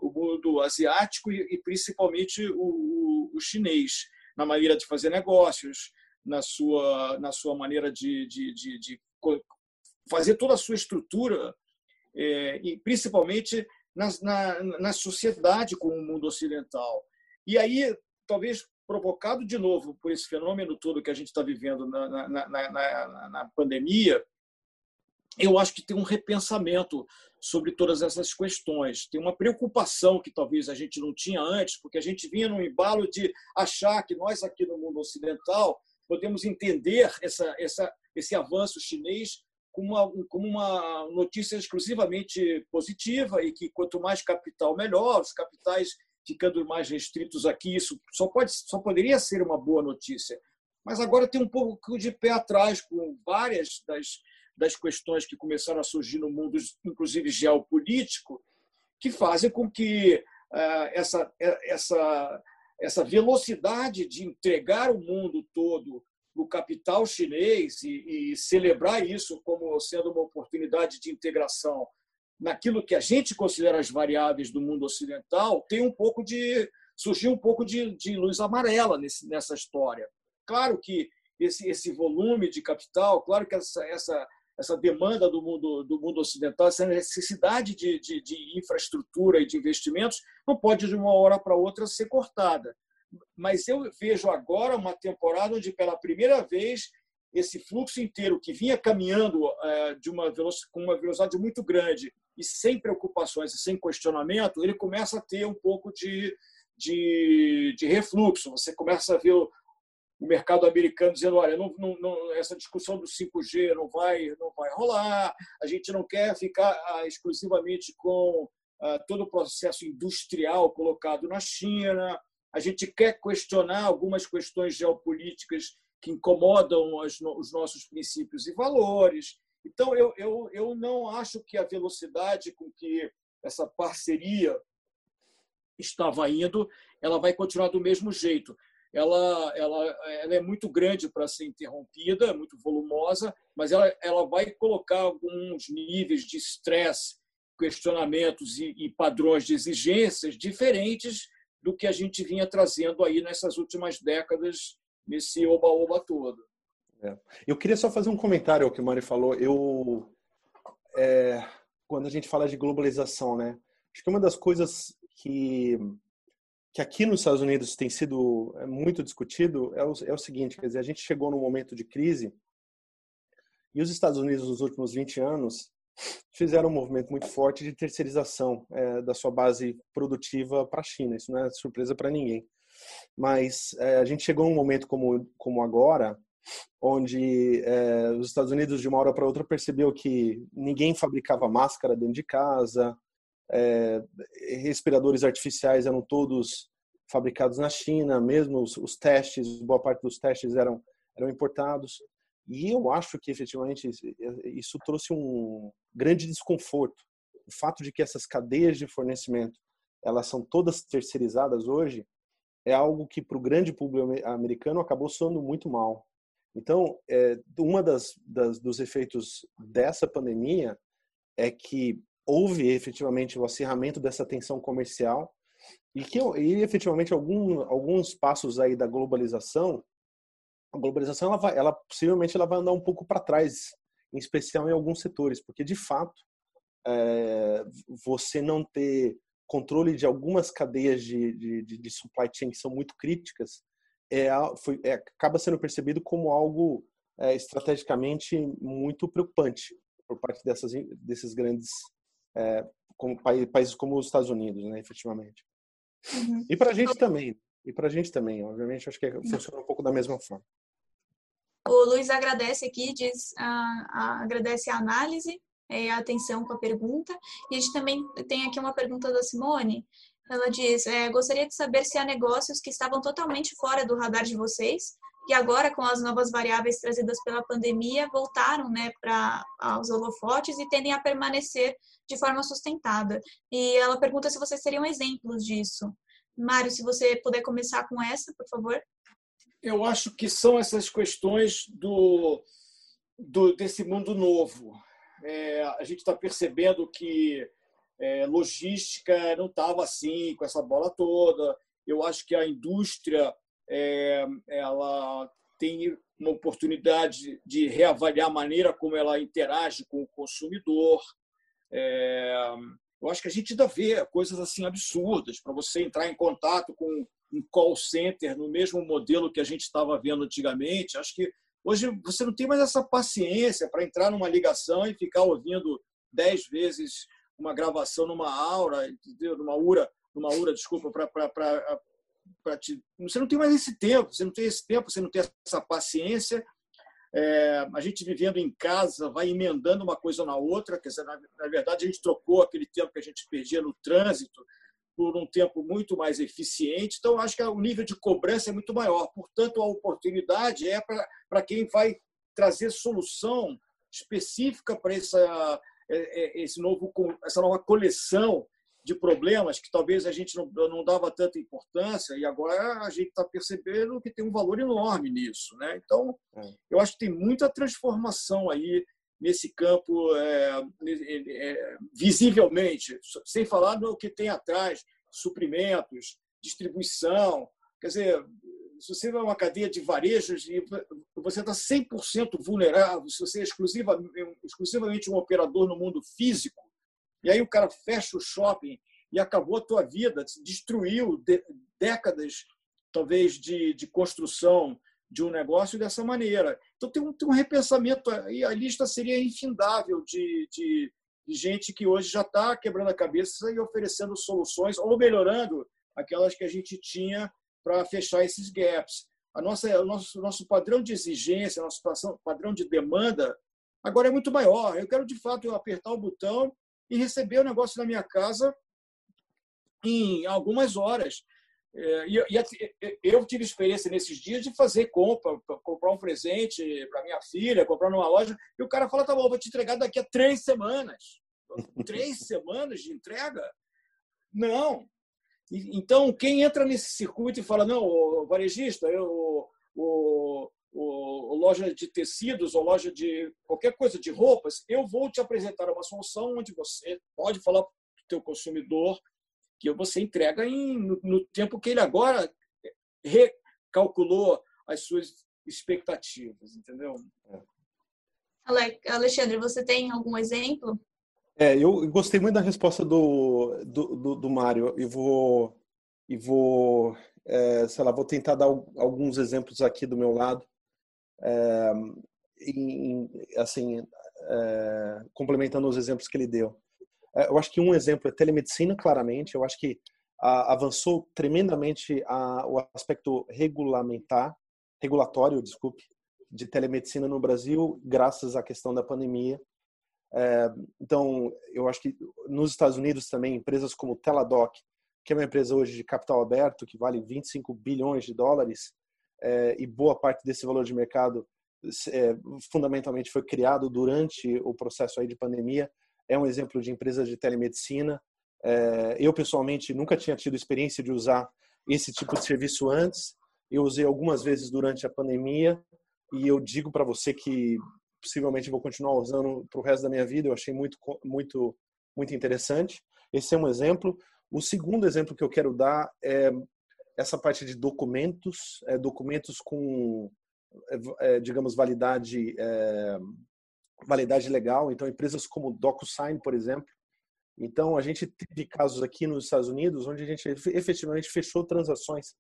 o mundo asiático e, principalmente o, o, chinês, na maneira de fazer negócios, na sua, na sua maneira de, de, de, de fazer toda a sua estrutura, é, e principalmente na, na, na sociedade com o mundo ocidental. E aí, talvez provocado de novo por esse fenômeno todo que a gente está vivendo na, na, na, na pandemia, eu acho que tem um repensamento sobre todas essas questões. Tem uma preocupação que talvez a gente não tinha antes, porque a gente vinha num embalo de achar que nós aqui no mundo ocidental podemos entender essa, essa, esse avanço chinês como uma, como uma notícia exclusivamente positiva e que quanto mais capital melhor, os capitais ficando mais restritos aqui, isso só pode só poderia ser uma boa notícia. Mas agora tem um pouco de pé atrás com várias das das questões que começaram a surgir no mundo, inclusive geopolítico, que fazem com que eh, essa, eh, essa, essa velocidade de entregar o mundo todo no capital chinês e, e, celebrar isso como sendo uma oportunidade de integração naquilo que a gente considera as variáveis do mundo ocidental, tem um pouco de surgiu um pouco de, de luz amarela nesse, nessa história. Claro que esse, esse volume de capital, claro que essa, essa essa demanda do mundo, do mundo ocidental, essa necessidade de, de, de infraestrutura e de investimentos, não pode de uma hora para outra ser cortada. Mas eu vejo agora uma temporada onde, pela primeira vez, esse fluxo inteiro que vinha caminhando é, de uma com uma velocidade muito grande e sem preocupações e sem questionamento, ele começa a ter um pouco de, de, de refluxo. Você começa a ver o mercado americano dizendo, olha, não, não, não, essa discussão do 5G não vai, não vai rolar, a gente não quer ficar ah, exclusivamente com ah, todo o processo industrial colocado na China, a gente quer questionar algumas questões geopolíticas que incomodam os nossos princípios e valores. Então, eu, eu, eu não acho que a velocidade com que essa parceria estava indo, ela vai continuar do mesmo jeito ela, ela, ela é muito grande para ser interrompida, muito volumosa, mas ela, ela vai colocar alguns níveis de estresse, questionamentos e, e padrões de exigências diferentes do que a gente vinha trazendo aí nessas últimas décadas, nesse oba-oba todo. É. Eu queria só fazer um comentário ao que o Mário falou. Eu, é, quando a gente fala de globalização, né? Acho que uma das coisas que que aqui nos Estados Unidos tem sido é, muito discutido é o, é o seguinte, quer dizer, a gente chegou num momento de crise e os Estados Unidos nos últimos 20 anos fizeram um movimento muito forte de terceirização é, da sua base produtiva para a China. Isso não é surpresa para ninguém. Mas é, a gente chegou num momento como, como agora, onde é, os Estados Unidos de uma hora para outra percebeu que ninguém fabricava máscara dentro de casa, é, respiradores artificiais eram todos fabricados na China, mesmo os, os, testes, boa parte dos testes eram, eram importados. E eu acho que efetivamente isso trouxe um grande desconforto. O fato de que essas cadeias de fornecimento elas são todas terceirizadas hoje é algo que para o grande público americano acabou soando muito mal. Então, é, uma das, das dos efeitos dessa pandemia é que houve efetivamente o acirramento dessa tensão comercial e que e efetivamente algum, alguns passos aí da globalização a globalização ela vai ela possivelmente ela vai andar um pouco para trás em especial em alguns setores porque de fato é, você não ter controle de algumas cadeias de, de, de, supply chain que são muito críticas é, foi, é acaba sendo percebido como algo é, estrategicamente muito preocupante por parte dessas desses grandes é, como países como os Estados Unidos, né, efetivamente. Uhum. E para a gente também. E para a gente também, obviamente, acho que é, funciona um pouco da mesma forma. O Luiz agradece aqui, diz, a, a, agradece a análise a atenção com a pergunta. E a gente também tem aqui uma pergunta da Simone. Ela diz: é, gostaria de saber se há negócios que estavam totalmente fora do radar de vocês e agora com as novas variáveis trazidas pela pandemia voltaram né, para os holofotes e tendem a permanecer de forma sustentada. E ela pergunta se vocês teriam exemplos disso. Mário, se você puder começar com essa, por favor. Eu acho que são essas questões do, do desse mundo novo. É, a gente está percebendo que é, logística não estava assim, com essa bola toda. Eu acho que a indústria é, ela tem uma oportunidade de reavaliar a maneira como ela interage com o consumidor. É, eu acho que a gente ainda vê coisas assim absurdas para você entrar em contato com um call center no mesmo modelo que a gente estava vendo antigamente. Acho que hoje você não tem mais essa paciência para entrar numa ligação e ficar ouvindo dez vezes uma gravação numa aura, entendeu? numa ura, numa ura, desculpa, para te. Você não tem mais esse tempo, você não tem esse tempo, você não tem essa paciência. É, a gente vivendo em casa vai emendando uma coisa na outra, quer dizer, na, na, verdade a gente trocou aquele tempo que a gente perdia no trânsito por um tempo muito mais eficiente, então acho que o nível de cobrança é muito maior, portanto a oportunidade é para quem vai trazer solução específica para essa, é, é, esse novo, essa nova coleção de problemas que talvez a gente não, não dava tanta importância e agora a gente está percebendo que tem um valor enorme nisso. Né? Então, é. eu acho que tem muita transformação aí nesse campo é, é, visivelmente, sem falar no que tem atrás, suprimentos, distribuição. Quer dizer, se você vai uma cadeia de varejos você está 100% vulnerável, se você é exclusivamente um operador no mundo físico, e aí o cara fecha o shopping e acabou a tua vida, destruiu décadas, talvez, de, de construção de um negócio dessa maneira. Então tem um, tem um repensamento, e a lista seria infindável de, de, de gente que hoje já está quebrando a cabeça e oferecendo soluções ou melhorando aquelas que a gente tinha para fechar esses gaps. A nossa, o nosso, nosso padrão de exigência, nosso padrão de demanda agora é muito maior. Eu quero, de fato, apertar o botão e receber o negócio na minha casa em algumas horas. É, e eu tive experiência nesses dias de fazer compra, comprar um presente para minha filha, comprar numa loja, e o cara fala: tá bom, vou te entregar daqui a três semanas. três semanas de entrega? Não. Então, quem entra nesse circuito e fala: não, o varejista, eu, o, ou, loja de tecidos, ou loja de qualquer coisa de roupas, eu vou te apresentar uma solução onde você pode falar para o teu consumidor que você entrega em, no, no tempo que ele agora recalculou as suas expectativas, entendeu? Alexandre, você tem algum exemplo? É, eu gostei muito da resposta do, do, do, do Mário e vou, e vou é, sei lá, vou tentar dar alguns exemplos aqui do meu lado é, em, assim, é, complementando os exemplos que ele deu. É, eu acho que um exemplo é telemedicina, claramente. Eu acho que a, avançou tremendamente a, o aspecto regulamentar, regulatório, desculpe, de telemedicina no Brasil, graças à questão da pandemia. É, então, eu acho que nos Estados Unidos também, empresas como Teladoc, que é uma empresa hoje de capital aberto, que vale 25 bilhões de dólares, é, e boa parte desse valor de mercado é, fundamentalmente foi criado durante o processo aí de pandemia. É um exemplo de empresa de telemedicina. É, eu pessoalmente nunca tinha tido experiência de usar esse tipo de serviço antes. Eu usei algumas vezes durante a pandemia e eu digo para você que possivelmente vou continuar usando para o resto da minha vida. Eu achei muito muito muito interessante. Esse é um exemplo. O segundo exemplo que eu quero dar é essa parte de documentos, é, documentos com, é, é, digamos, validade, é, validade legal. Então, empresas como DocuSign, por exemplo. Então, a gente teve casos aqui nos Estados Unidos onde a gente efetivamente fechou transações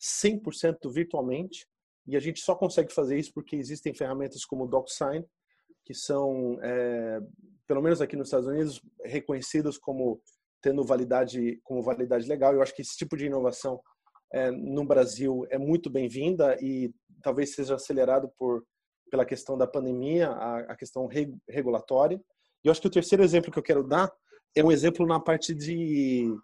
100% virtualmente e a gente só consegue fazer isso porque existem ferramentas como DocuSign que são, é, pelo menos aqui nos Estados Unidos, reconhecidos como tendo validade, como validade legal. Eu acho que esse tipo de inovação é, no Brasil é muito bem-vinda e talvez seja acelerado por pela questão da pandemia, a, a questão reg, regulatória. E eu acho que o terceiro exemplo que eu quero dar é um exemplo na parte de,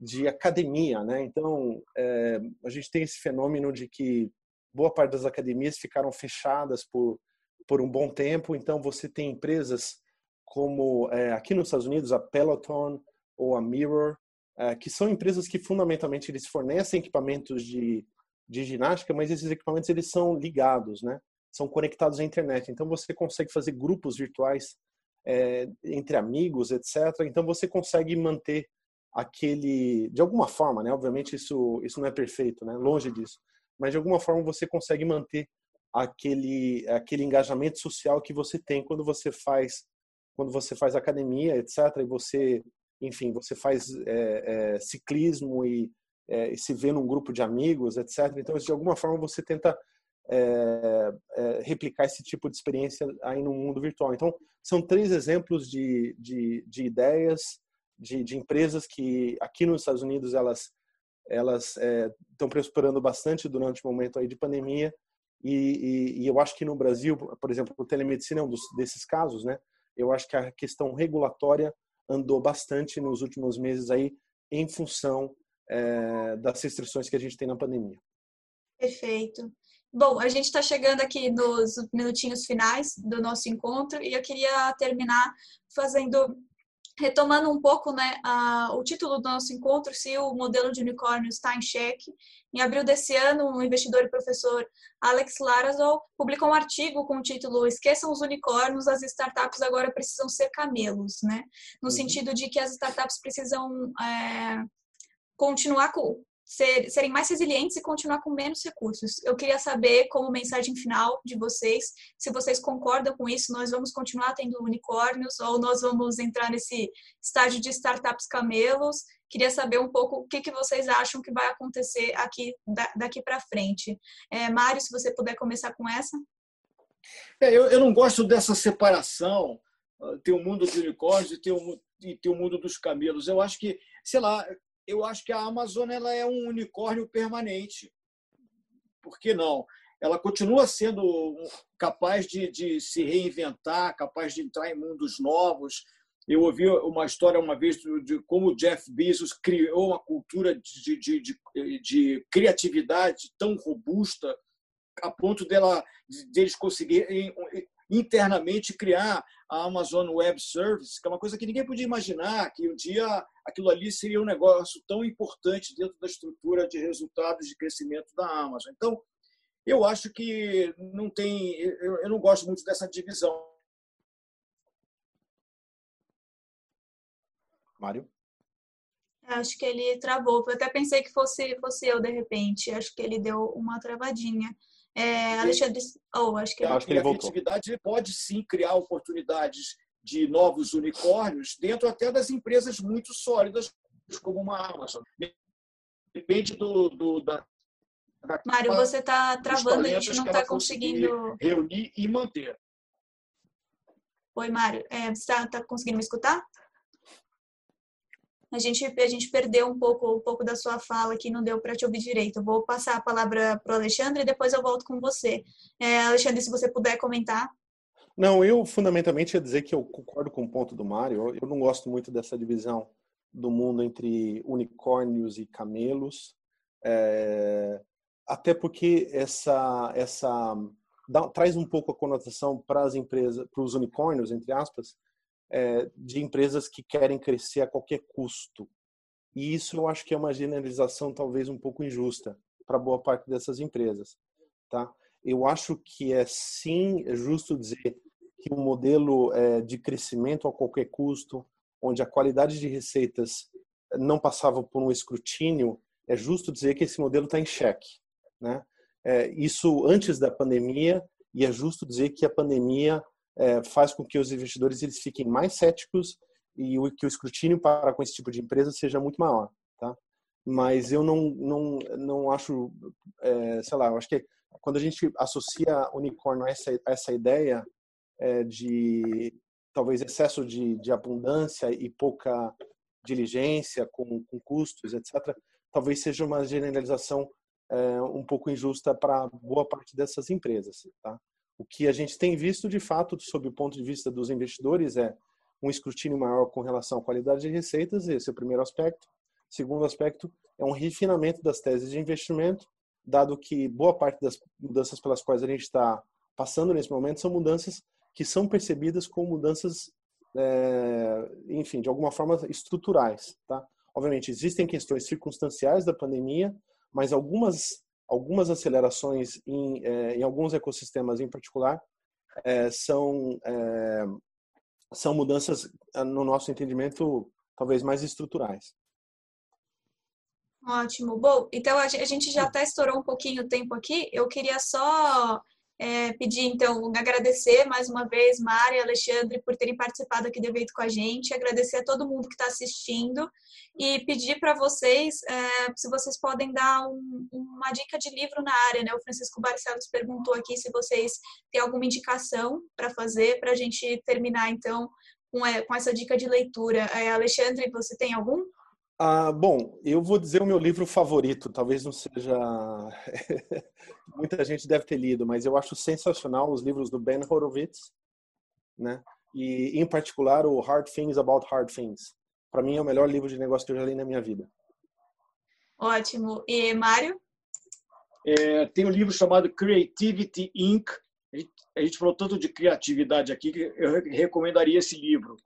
de academia, né? Então, é, a gente tem esse fenômeno de que boa parte das academias ficaram fechadas por, por um bom tempo. Então, você tem empresas como é, aqui nos Estados Unidos, a Peloton ou a Mirror, é, que são empresas que fundamentalmente eles fornecem equipamentos de, de ginástica, mas esses equipamentos eles são ligados, né? São conectados à internet. Então, você consegue fazer grupos virtuais é, entre amigos, etc. Então, você consegue manter aquele, de alguma forma, né? Obviamente isso isso não é perfeito, né? Longe disso mas de alguma forma você consegue manter aquele aquele engajamento social que você tem quando você faz quando você faz academia, etc. E você, enfim, você faz é, é, ciclismo e, é, e, se vê num grupo de amigos, etc. Então, de alguma forma você tenta é, é, replicar esse tipo de experiência aí no mundo virtual. Então, são três exemplos de, de, de ideias de, de empresas que aqui nos Estados Unidos elas elas estão é, prosperando bastante durante o momento aí de pandemia e, e, e, eu acho que no Brasil, por exemplo, o telemedicina é um dos, desses casos, né? Eu acho que a questão regulatória andou bastante nos últimos meses aí em função é, das restrições que a gente tem na pandemia. Perfeito. Bom, a gente está chegando aqui nos minutinhos finais do nosso encontro e eu queria terminar fazendo retomando um pouco né, a, o título do nosso encontro, se o modelo de unicórnio está em xeque. Em abril desse ano, o investidor e professor Alex Larazol publicou um artigo com o título Esqueçam os unicórnios, as startups agora precisam ser camelos, né? no uhum. sentido de que as startups precisam é, continuar com, ser, serem mais resilientes e continuar com menos recursos. Eu queria saber, como mensagem final de vocês, se vocês concordam com isso, nós vamos continuar tendo unicórnios ou nós vamos entrar nesse estágio de startups camelos. Queria saber um pouco o que, que vocês acham que vai acontecer aqui daqui para frente. É, Mário, se você puder começar com essa. É, eu, eu não gosto dessa separação, ah, ter o mundo dos unicórnios e ter o e ter o mundo dos camelos. Eu acho que, sei lá, eu acho que a Amazon ela é um unicórnio permanente. Por que não? Ela continua sendo capaz de, de se reinventar, capaz de entrar em mundos novos. Eu ouvi uma história uma vez de como o Jeff Bezos criou uma cultura de, de, de, de criatividade tão robusta a ponto dela, deles conseguirem internamente criar a Amazon Web Service, que é uma coisa que ninguém podia imaginar, que um dia aquilo ali seria um negócio tão importante dentro da estrutura de resultados de crescimento da Amazon. Então, eu acho que não tem, eu, não gosto muito dessa divisão. Mário? Acho que ele travou. Eu até pensei que fosse, fosse eu, de repente. Acho que ele deu uma travadinha. É, Alexandre, oh, acho que, acho que ele a criatividade pode sim criar oportunidades de novos unicórnios dentro até das empresas muito sólidas como uma Amazon. Depende do, do da, da Mário, você está travando, a gente não está conseguindo reunir e manter. Oi, Mário, é, você está tá conseguindo me escutar? A gente, a gente perdeu um pouco, um pouco da sua fala que não deu para te ouvir direito. Eu vou passar a palavra para o Alexandre e depois eu volto com você. É, Alexandre, se você puder comentar. Não, eu fundamentalmente ia dizer que eu concordo com o ponto do Mário. Eu não gosto muito dessa divisão do mundo entre unicórnios e camelos, é, até porque essa essa dá, traz um pouco a conotação para as empresas, para os unicórnios entre aspas, é, de empresas que querem crescer a qualquer custo. E isso eu acho que é uma generalização talvez um pouco injusta para boa parte dessas empresas, tá? Eu acho que é sim é justo dizer que um modelo é, de crescimento a qualquer custo, onde a qualidade de receitas não passava por um escrutínio, é justo dizer que esse modelo está em xeque, né? É, isso antes da pandemia e é justo dizer que a pandemia é, faz com que os investidores eles fiquem mais céticos e que o escrutínio para com esse tipo de empresa seja muito maior, tá? Mas eu não não não acho, é, sei lá, eu acho que quando a gente associa unicórnio a essa a essa ideia, é, de talvez excesso de, de abundância e pouca diligência com, com custos, etc., talvez seja uma generalização é, um pouco injusta para boa parte dessas empresas. Tá? O que a gente tem visto, de fato, sob o ponto de vista dos investidores, é um escrutínio maior com relação à qualidade de receitas, esse é o primeiro aspecto. Segundo aspecto é um refinamento das teses de investimento, dado que boa parte das mudanças pelas quais a gente está passando nesse momento são mudanças que são percebidas como mudanças, é, enfim, de alguma forma estruturais, tá? Obviamente existem questões circunstanciais da pandemia, mas algumas algumas acelerações em, é, em alguns ecossistemas em particular é, são é, são mudanças no nosso entendimento talvez mais estruturais. Ótimo. Bom, então a gente já até estourou um pouquinho o tempo aqui. Eu queria só é, pedir, então, agradecer mais uma vez, Mari e Alexandre, por terem participado aqui do evento com a gente, agradecer a todo mundo que está assistindo e pedir para vocês é, se vocês podem dar um, uma dica de livro na área, né? O Francisco Barcelos perguntou aqui se vocês têm alguma indicação para fazer, para a gente terminar, então, com, é, com essa dica de leitura. É, Alexandre, você tem algum? Ah, bom, eu vou dizer o meu livro favorito, talvez não seja. Muita gente deve ter lido, mas eu acho sensacional os livros do Ben Horowitz, né? E, em particular, o Hard Things About Hard Things. Para mim, é o melhor livro de negócio que eu já li na minha vida. Ótimo. E Mário? É, tem um livro chamado Creativity Inc. A gente falou tanto de criatividade aqui que eu recomendaria esse livro.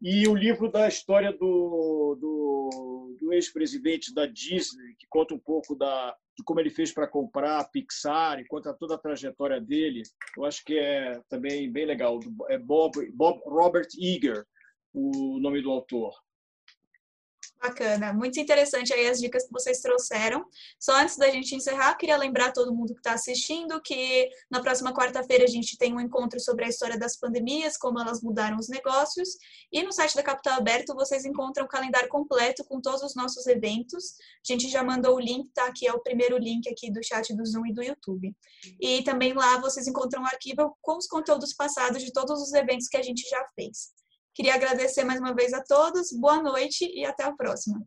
E o livro da história do, do, do ex-presidente da Disney, que conta um pouco da, de como ele fez para comprar a Pixar e conta toda a trajetória dele, eu acho que é também bem legal. É Bob, Bob Robert Eager, o nome do autor. Bacana, muito interessante aí as dicas que vocês trouxeram. Só antes da gente encerrar, queria lembrar todo mundo que está assistindo que na próxima quarta-feira a gente tem um encontro sobre a história das pandemias, como elas mudaram os negócios. E no site da Capital Aberto vocês encontram o calendário completo com todos os nossos eventos. A gente já mandou o link, tá? Que é o primeiro link aqui do chat do Zoom e do YouTube. E também lá vocês encontram um arquivo com os conteúdos passados de todos os eventos que a gente já fez. Queria agradecer mais uma vez a todos, boa noite e até a próxima.